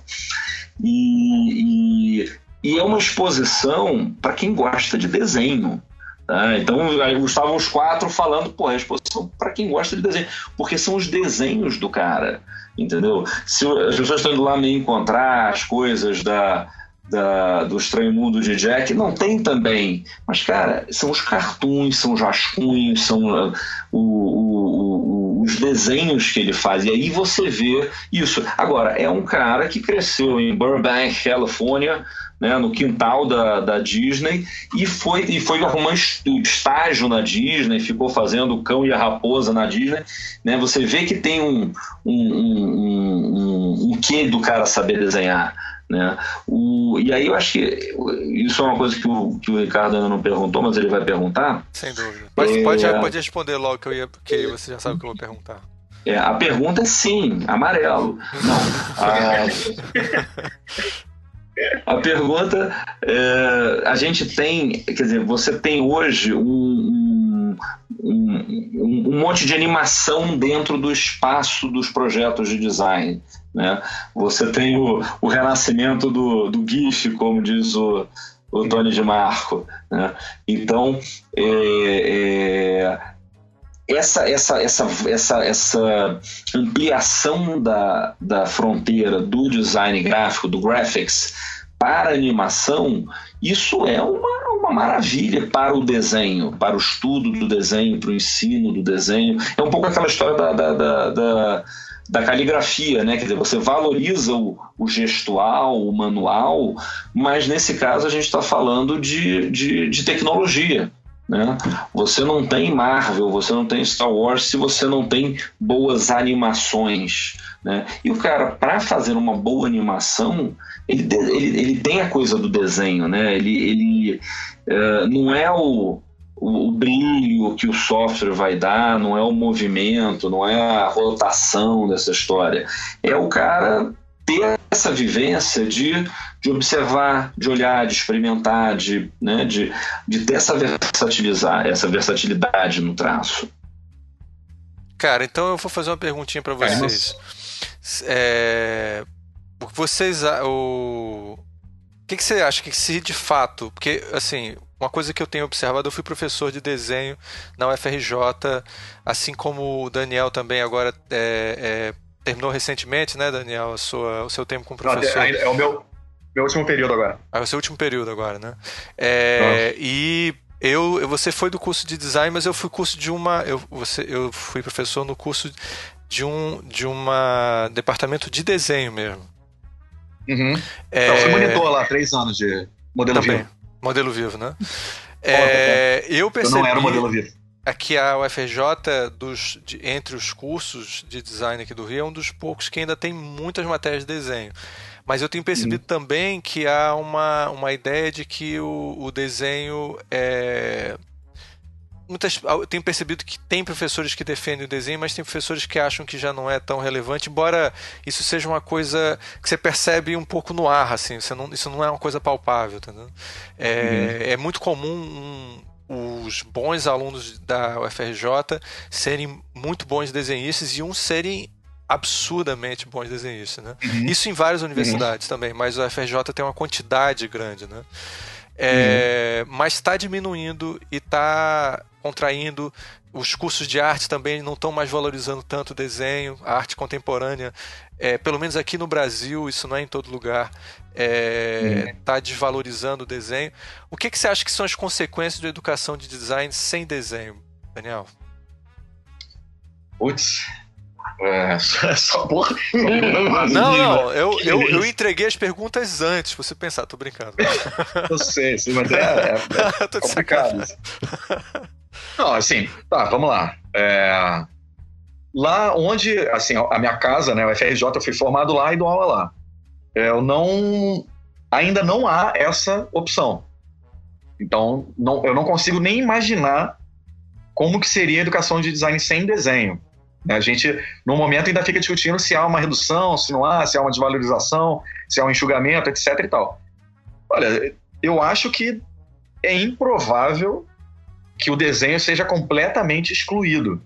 E, e, e é uma exposição para quem gosta de desenho. Tá? Então estavam os quatro falando, pô, a exposição para quem gosta de desenho, porque são os desenhos do cara, entendeu? Se as pessoas estão indo lá me encontrar as coisas da, da, do Estranho Mundo de Jack, não tem também, mas cara, são os cartoons, são os rascunhos, são o, o, o, os desenhos que ele faz, e aí você vê isso. Agora, é um cara que cresceu em Burbank, Califórnia, né, no quintal da, da Disney e foi, e foi arrumar estágio na Disney, ficou fazendo o cão e a raposa na Disney. Né, você vê que tem um, um, um, um, um quê do cara saber desenhar. Né? O, e aí eu acho que isso é uma coisa que o, que o Ricardo ainda não perguntou, mas ele vai perguntar. Sem dúvida. Pode, é... pode, pode responder logo que eu ia, porque você já sabe o que eu vou perguntar. É, a pergunta é sim, amarelo. Não. A, [laughs] a pergunta é, a gente tem, quer dizer, você tem hoje um, um, um, monte de animação dentro do espaço dos projetos de design. Né? Você tem o, o renascimento do, do GIF, como diz o, o Tony de Marco. Né? Então, é, é, essa, essa, essa, essa, essa ampliação da, da fronteira do design gráfico, do graphics, para animação, isso é uma, uma maravilha para o desenho, para o estudo do desenho, para o ensino do desenho. É um pouco aquela história da, da, da, da da caligrafia, né? Quer dizer, você valoriza o, o gestual, o manual, mas nesse caso a gente está falando de, de, de, tecnologia. Né? Você não tem Marvel, você não tem Star Wars se você não tem boas animações. Né? E o cara, para fazer uma boa animação, ele, ele, ele tem a coisa do desenho, né? ele, ele uh, não é o, o, o, brilho que o software vai dar, não é o movimento, não é a rotação dessa história. É o cara ter essa vivência de, de observar, de olhar, de experimentar, de, né, de, de ter essa versatilizar, essa versatilidade no traço. Cara, então eu vou fazer uma perguntinha para vocês. É, vocês, o, o que, que você acha que se de fato, porque assim, uma coisa que eu tenho observado, eu fui professor de desenho na UFRJ, assim como o Daniel também agora é, é, terminou recentemente, né, Daniel, a sua, o seu tempo como professor. é, é, o meu, meu último período agora. É o seu último período agora, né? É, e eu, você foi do curso de design, mas eu fui curso de uma, eu, você, eu fui professor no curso de um de uma departamento de desenho mesmo. Uhum. É... Então, você monitor lá três anos de modelo Também. vivo. Modelo vivo, né? É, eu percebi. Eu não era modelo vivo. Aqui a UFRJ, dos, de, entre os cursos de design aqui do Rio, é um dos poucos que ainda tem muitas matérias de desenho. Mas eu tenho percebido uhum. também que há uma, uma ideia de que o, o desenho é muitas eu tenho percebido que tem professores que defendem o desenho, mas tem professores que acham que já não é tão relevante, embora isso seja uma coisa que você percebe um pouco no ar, assim, você não, isso não é uma coisa palpável, entendeu? É, uhum. é muito comum um, os bons alunos da UFRJ serem muito bons desenhistas e uns serem absurdamente bons desenhistas, né? Uhum. Isso em várias universidades uhum. também, mas o UFRJ tem uma quantidade grande, né? É, uhum. Mas está diminuindo e está contraindo. Os cursos de arte também não estão mais valorizando tanto o desenho, a arte contemporânea. É, pelo menos aqui no Brasil, isso não é em todo lugar, está é, uhum. Tá desvalorizando o desenho. O que, que você acha que são as consequências da educação de design sem desenho, Daniel? Putz, é, [laughs] só porra. Não, [laughs] não, eu, eu, eu entreguei as perguntas antes, você pensar, tô brincando. [laughs] Eu sei, sim, mas é, é, é complicado. Não, assim, tá, vamos lá. É, lá onde, assim, a minha casa, né, o FRJ, eu fui formado lá e dou aula lá. É, eu não. Ainda não há essa opção. Então, não, eu não consigo nem imaginar como que seria a educação de design sem desenho. A gente, no momento, ainda fica discutindo se há uma redução, se não há, se há uma desvalorização, se há um enxugamento, etc. e tal. Olha, eu acho que é improvável que o desenho seja completamente excluído,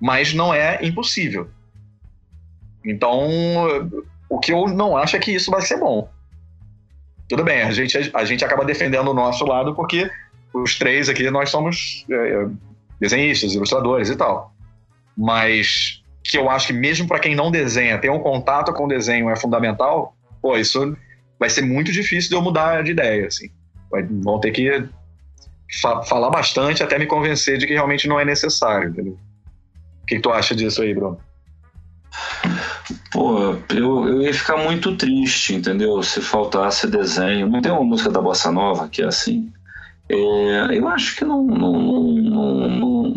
mas não é impossível. Então, o que eu não acho é que isso vai ser bom. Tudo bem, a gente, a gente acaba defendendo o nosso lado porque os três aqui nós somos é, desenhistas, ilustradores e tal. Mas que eu acho que mesmo para quem não desenha, ter um contato com o desenho é fundamental, pô, isso vai ser muito difícil de eu mudar de ideia, assim. Vai, vão ter que fa falar bastante até me convencer de que realmente não é necessário, entendeu? O que, que tu acha disso aí, Bruno? Pô, eu, eu ia ficar muito triste, entendeu? Se faltasse desenho. Não tem uma música da Bossa Nova que é assim? É, eu acho que não, não, não, não,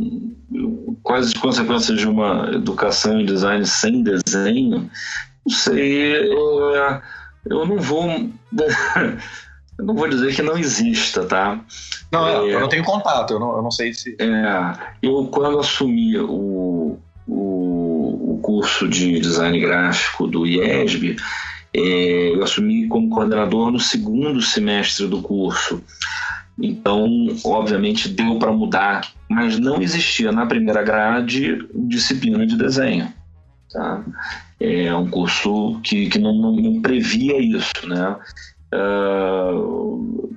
Quais as consequências de uma educação em design sem desenho? Não sei. É, eu não vou. [laughs] eu não vou dizer que não exista, tá? Não, é, eu não tenho contato, eu não, eu não sei se. É, eu, quando assumi o, o, o curso de design gráfico do IESB, é, eu assumi como coordenador no segundo semestre do curso. Então, obviamente, deu para mudar, mas não existia na primeira grade disciplina de desenho. Tá? É um curso que, que não, não previa isso, né? Uh,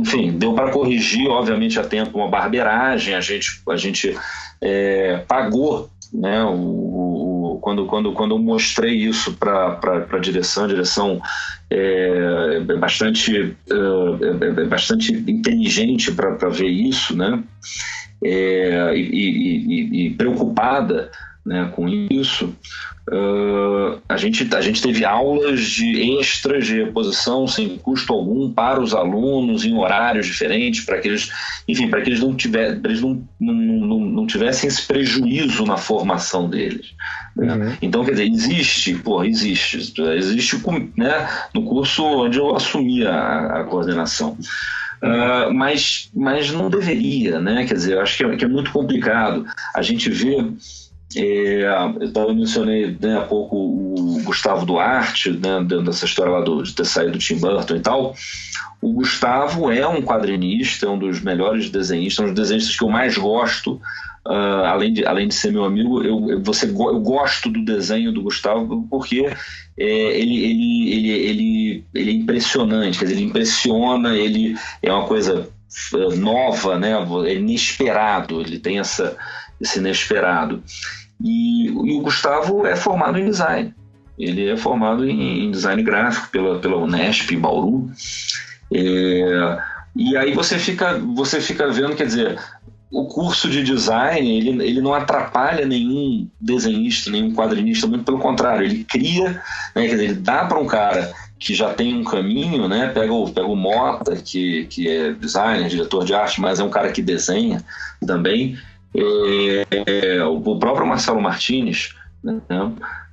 enfim, deu para corrigir, obviamente, a tempo uma barbeiragem, a gente, a gente é, pagou né, o, o, quando, quando, quando eu mostrei isso para a direção, a direção é, é bastante, é, é, é bastante inteligente para ver isso, né, é, e, e, e, preocupada né, com isso. Uh, a, gente, a gente teve aulas de extras de reposição sem custo algum para os alunos em horários diferentes para que eles, enfim, para que eles não, tiver, eles não, não, não, não tivessem esse prejuízo na formação deles. Né? Uhum. Então, quer dizer, existe, pô, existe, existe né, no curso onde eu assumi a, a coordenação. Uh, mas, mas não deveria, né? Quer dizer, eu acho que é, que é muito complicado. A gente vê é, eu mencionei né, há pouco o Gustavo Duarte, né, dessa história lá do, de ter saído do Tim Burton e tal. O Gustavo é um quadrinista, é um dos melhores desenhistas, um dos desenhistas que eu mais gosto. Uh, além, de, além de ser meu amigo, eu, você, eu gosto do desenho do Gustavo porque é, ele, ele, ele, ele, ele é impressionante, quer dizer, ele impressiona, ele é uma coisa é, nova, né, é inesperado, ele tem essa, esse inesperado. E, e, o Gustavo é formado em design. Ele é formado em, em design gráfico pela, pela Unesp, Bauru. É, e aí você fica, você fica vendo, quer dizer, o curso de design ele, ele não atrapalha nenhum desenhista, nenhum quadrinista, muito pelo contrário, ele cria, né, dizer, ele dá para um cara que já tem um caminho, né, pega o, pega o Mota, que, que é designer, diretor de arte, mas é um cara que desenha também, é, o próprio Marcelo Martinez, né,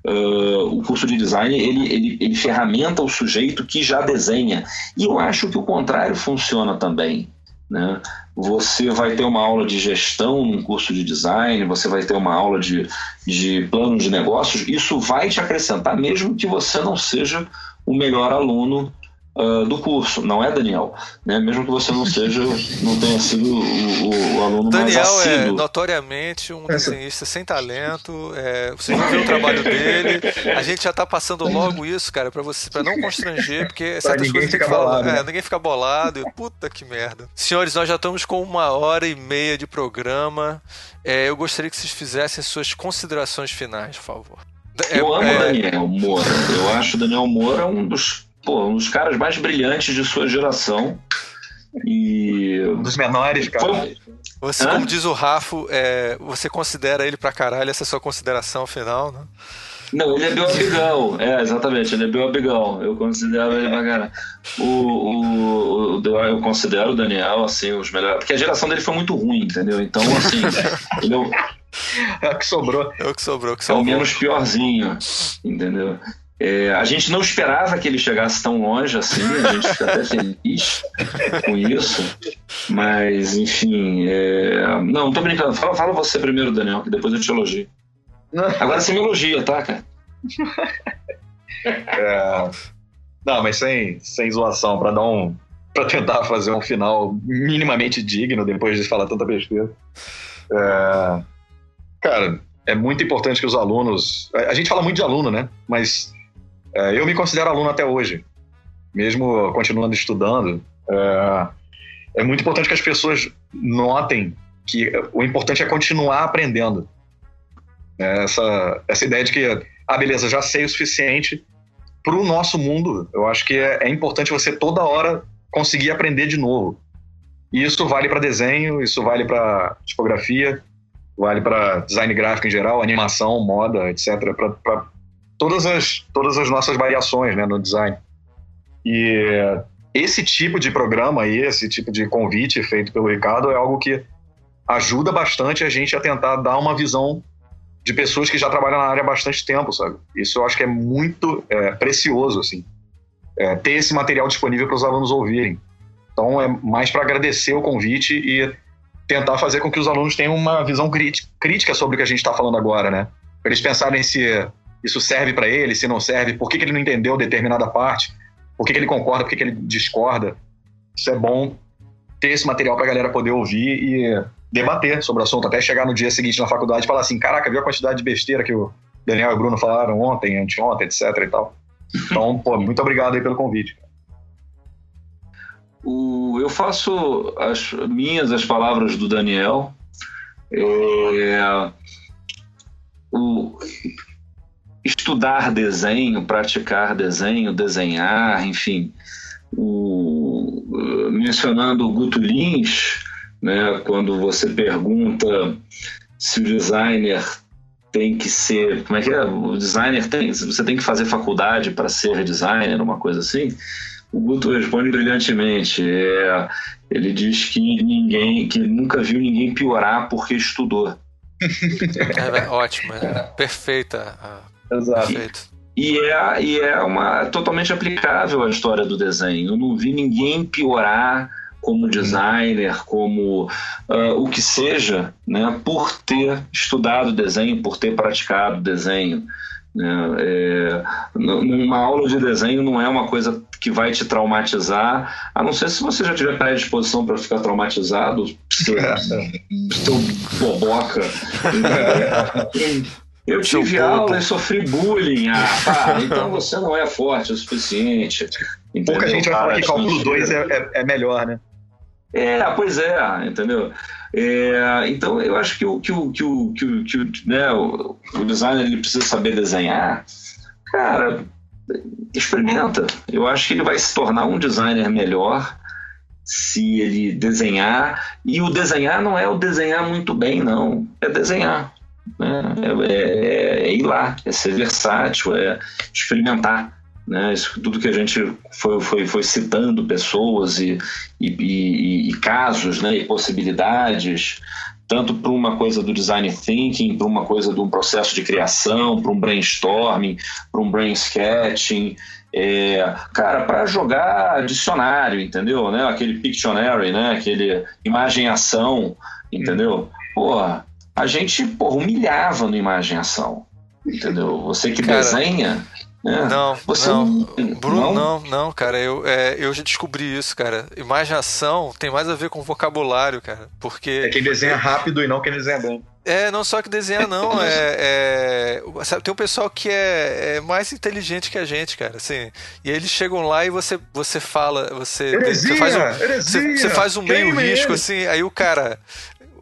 uh, o curso de design ele, ele, ele ferramenta o sujeito que já desenha. E eu acho que o contrário funciona também. Né? Você vai ter uma aula de gestão num curso de design, você vai ter uma aula de, de plano de negócios, isso vai te acrescentar, mesmo que você não seja o melhor aluno uh, do curso, não é, Daniel? Né? Mesmo que você não seja, [laughs] não tenha sido o, o aluno Daniel mais Daniel é notoriamente um desenhista sem talento, é, você não viu o trabalho dele, a gente já está passando logo isso, cara, para você para não constranger, porque certas coisas que fala, né? é, ninguém fica bolado, e, puta que merda. Senhores, nós já estamos com uma hora e meia de programa, é, eu gostaria que vocês fizessem suas considerações finais, por favor. Eu amo é... Daniel Moura. Eu acho o Daniel Moura um dos pô, um dos caras mais brilhantes de sua geração. E. Um dos menores, cara. Foi... Você, Hã? como diz o Rafo, é, você considera ele pra caralho, essa é a sua consideração final, né? Não, ele é meu amigão. É, exatamente, ele é meu amigão. Eu considero ele pra caralho. O, o, o, eu considero o Daniel, assim, os melhores. Porque a geração dele foi muito ruim, entendeu? Então, assim, [laughs] ele é o. É o que sobrou. É o que sobrou, que sobrou. É o menos piorzinho, entendeu? É, a gente não esperava que ele chegasse tão longe assim, a gente fica até feliz com isso. Mas, enfim. É... Não, tô brincando. Fala, fala você primeiro, Daniel, que depois eu te elogio. Agora você me elogia, tá, cara? [laughs] É... Não, mas sem, sem zoação, para dar um. para tentar fazer um final minimamente digno depois de falar tanta besteira. É... Cara, é muito importante que os alunos. A gente fala muito de aluno, né? Mas eu me considero aluno até hoje, mesmo continuando estudando. É, é muito importante que as pessoas notem que o importante é continuar aprendendo. É, essa, essa ideia de que, ah, beleza, já sei o suficiente para o nosso mundo. Eu acho que é, é importante você toda hora conseguir aprender de novo. E isso vale para desenho, isso vale para tipografia, vale para design gráfico em geral, animação, moda, etc. Para todas as, todas as nossas variações né, no design. E esse tipo de programa aí, esse tipo de convite feito pelo Ricardo é algo que ajuda bastante a gente a tentar dar uma visão de pessoas que já trabalham na área há bastante tempo, sabe? Isso eu acho que é muito é, precioso, assim. é, ter esse material disponível para os alunos ouvirem. Então é mais para agradecer o convite e tentar fazer com que os alunos tenham uma visão crítica sobre o que a gente está falando agora, né? Para eles pensarem se isso serve para ele, se não serve, por que, que ele não entendeu determinada parte, por que, que ele concorda, por que, que ele discorda. Isso é bom ter esse material para a galera poder ouvir e debater sobre o assunto, até chegar no dia seguinte na faculdade e falar assim: caraca, viu a quantidade de besteira que o Daniel e o Bruno falaram ontem, anteontem, etc e tal. Então, pô, muito obrigado aí pelo convite. O, eu faço as minhas as palavras do Daniel. É, o, estudar desenho, praticar desenho, desenhar, enfim. O, mencionando o Guto Lins, né, quando você pergunta se o designer tem que ser, como é que é? O designer tem, você tem que fazer faculdade para ser designer, uma coisa assim. O Guto responde brilhantemente. É, ele diz que ninguém, que nunca viu ninguém piorar porque estudou. Ótimo, é, perfeita. Exato. Perfeito. E é, e é uma totalmente aplicável à história do desenho. Eu não vi ninguém piorar como designer, como uh, o que seja, né, por ter estudado desenho, por ter praticado desenho. Né? É, numa aula de desenho não é uma coisa que vai te traumatizar, a não ser se você já tiver predisposição para ficar traumatizado, seu, seu boboca. [laughs] Eu tive aula e sofri bullying. Ah, pá, então você não é forte o suficiente. Entendeu? Pouca gente vai falar que cálculo 2 é, é, é melhor, né? É, pois é, entendeu? É, então eu acho que o, que o, que o, que o, que o, né, o, o designer ele precisa saber desenhar. Cara, experimenta. Eu acho que ele vai se tornar um designer melhor se ele desenhar. E o desenhar não é o desenhar muito bem, não. É desenhar. Né? É, é, é ir lá, é ser versátil, é experimentar. Né? Isso, tudo que a gente foi, foi, foi citando pessoas e, e, e, e casos né? e possibilidades, tanto para uma coisa do design thinking, para uma coisa de um processo de criação, para um brainstorming, para um brain sketching, é, cara, para jogar dicionário, entendeu? Né? Aquele Pictionary, né? Aquele imagem-ação, entendeu? Porra, a gente porra, humilhava no imagem-ação, entendeu? Você que cara, desenha, é, não, não, Bruno, não? não, não, cara, eu, é, eu já descobri isso, cara. Imaginação tem mais a ver com vocabulário, cara, porque... É quem desenha rápido e não quem desenha bem. É, não só que desenha, não. [laughs] é, é sabe, tem um pessoal que é, é, mais inteligente que a gente, cara. Assim, e eles chegam lá e você, você fala, você, heresia, você faz um, você, você, faz um meio risco, assim, aí o cara.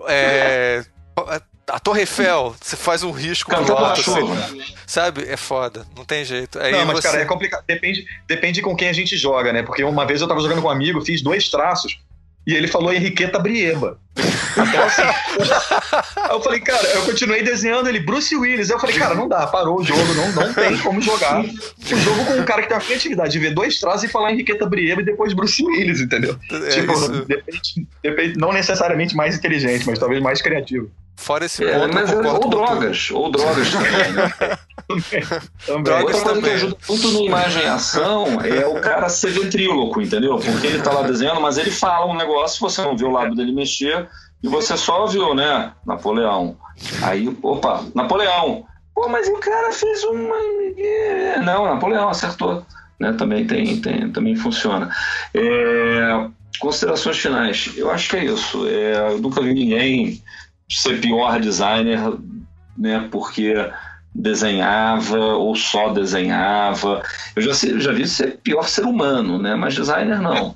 É, [laughs] a Torre Eiffel, você faz um risco Cantor alto, assim, sabe? É foda, não tem jeito. Aí não, mas você... cara, é complicado. Depende, depende com quem a gente joga, né? Porque uma vez eu tava jogando com um amigo, fiz dois traços e ele falou Henriqueta Brieba. Então, assim, aí [laughs] eu falei, cara, eu continuei desenhando ele, Bruce Willis. Aí eu falei, cara, não dá, parou o jogo, não, não tem como jogar o jogo com um cara que tem a criatividade de ver dois traços e falar Henriqueta Brieba e depois Bruce Willis, entendeu? É tipo, depende, depende, não necessariamente mais inteligente, mas talvez mais criativo. Fora esse é, ponto, mas, ou drogas, ou drogas também, né? [laughs] também. Drogas Outra coisa que ajuda muito no imagem e ação é o cara ser ventríloco, entendeu? Porque ele tá lá desenhando, mas ele fala um negócio, você não vê o lado dele mexer, e você só viu, né? Napoleão. Aí, opa, Napoleão. Pô, mas o cara fez uma. Não, Napoleão acertou. Né? Também tem, tem, também funciona. É... Considerações finais. Eu acho que é isso. É... Eu nunca vi ninguém ser pior designer, né? Porque desenhava ou só desenhava. Eu já, já vi ser pior ser humano, né? Mas designer não.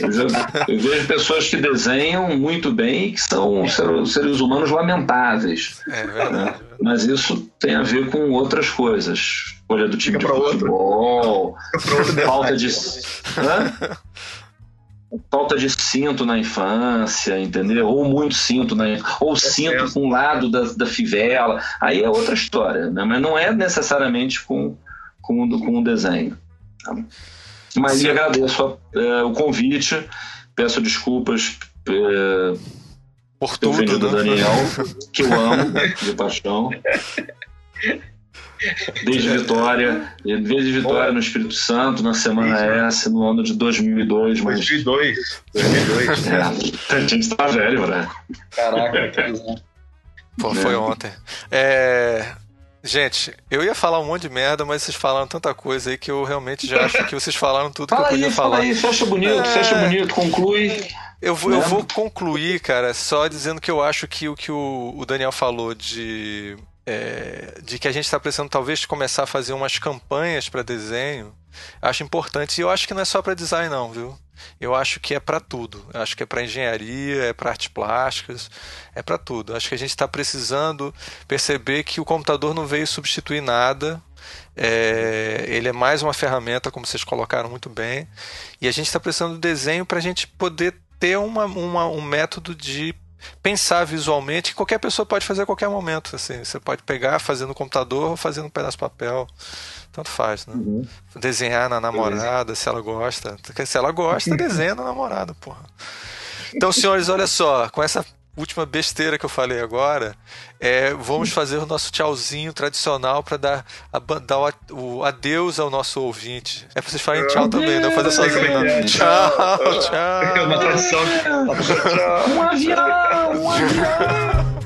eu, já, eu, vejo pessoas que desenham muito bem e que são seres humanos lamentáveis. É verdade. Né? Mas isso tem a ver com outras coisas. Escolha do time Fica de futebol, falta de. Falta de cinto na infância, entendeu? Ou muito cinto na ou é cinto com o lado da, da fivela. Aí é outra história, né? mas não é necessariamente com, com, com o desenho. Tá? Mas eu agradeço a, é, o convite, peço desculpas é, por tudo, do né? Daniel, [laughs] que eu amo de paixão. Desde Vitória, desde Vitória no Espírito Santo, na semana S, no ano de 2002. Mas... 2002. 2002. É, a gente tá velho, né? Caraca, [laughs] que. Pô, foi ontem. É. Gente, eu ia falar um monte de merda, mas vocês falaram tanta coisa aí que eu realmente já acho que vocês falaram tudo Fala que eu podia fala falar. aí, fecha bonito, É. fecha bonito, conclui. Eu vou, eu Né? vou concluir, cara, só dizendo que eu acho que o que o, o Daniel falou de, é, de que a gente está precisando talvez começar a fazer umas campanhas para desenho, acho importante. E eu acho que não é só para design, não, viu? Eu acho que é para tudo. Eu acho que é para engenharia, é para artes plásticas, é para tudo. Eu acho que a gente está precisando perceber que o computador não veio substituir nada. É, ele é mais uma ferramenta, como vocês colocaram muito bem. E a gente está precisando do desenho para a gente poder ter uma, uma- um método de pensar visualmente que qualquer pessoa pode fazer a qualquer momento. Assim, você pode pegar, fazer no computador ou fazer num pedaço de papel. Tanto faz, né? Desenhar na namorada, se ela gosta. Se ela gosta, desenha na namorada, porra. Então, senhores, olha só, com essa última besteira que eu falei agora, é, vamos fazer o nosso tchauzinho tradicional para dar, a, dar o, o adeus ao nosso ouvinte. É pra vocês falarem tchau também, não fazer sozinho. não. É, Tchau, É tchau. uma tradição. Tchau. Um avião, um avião.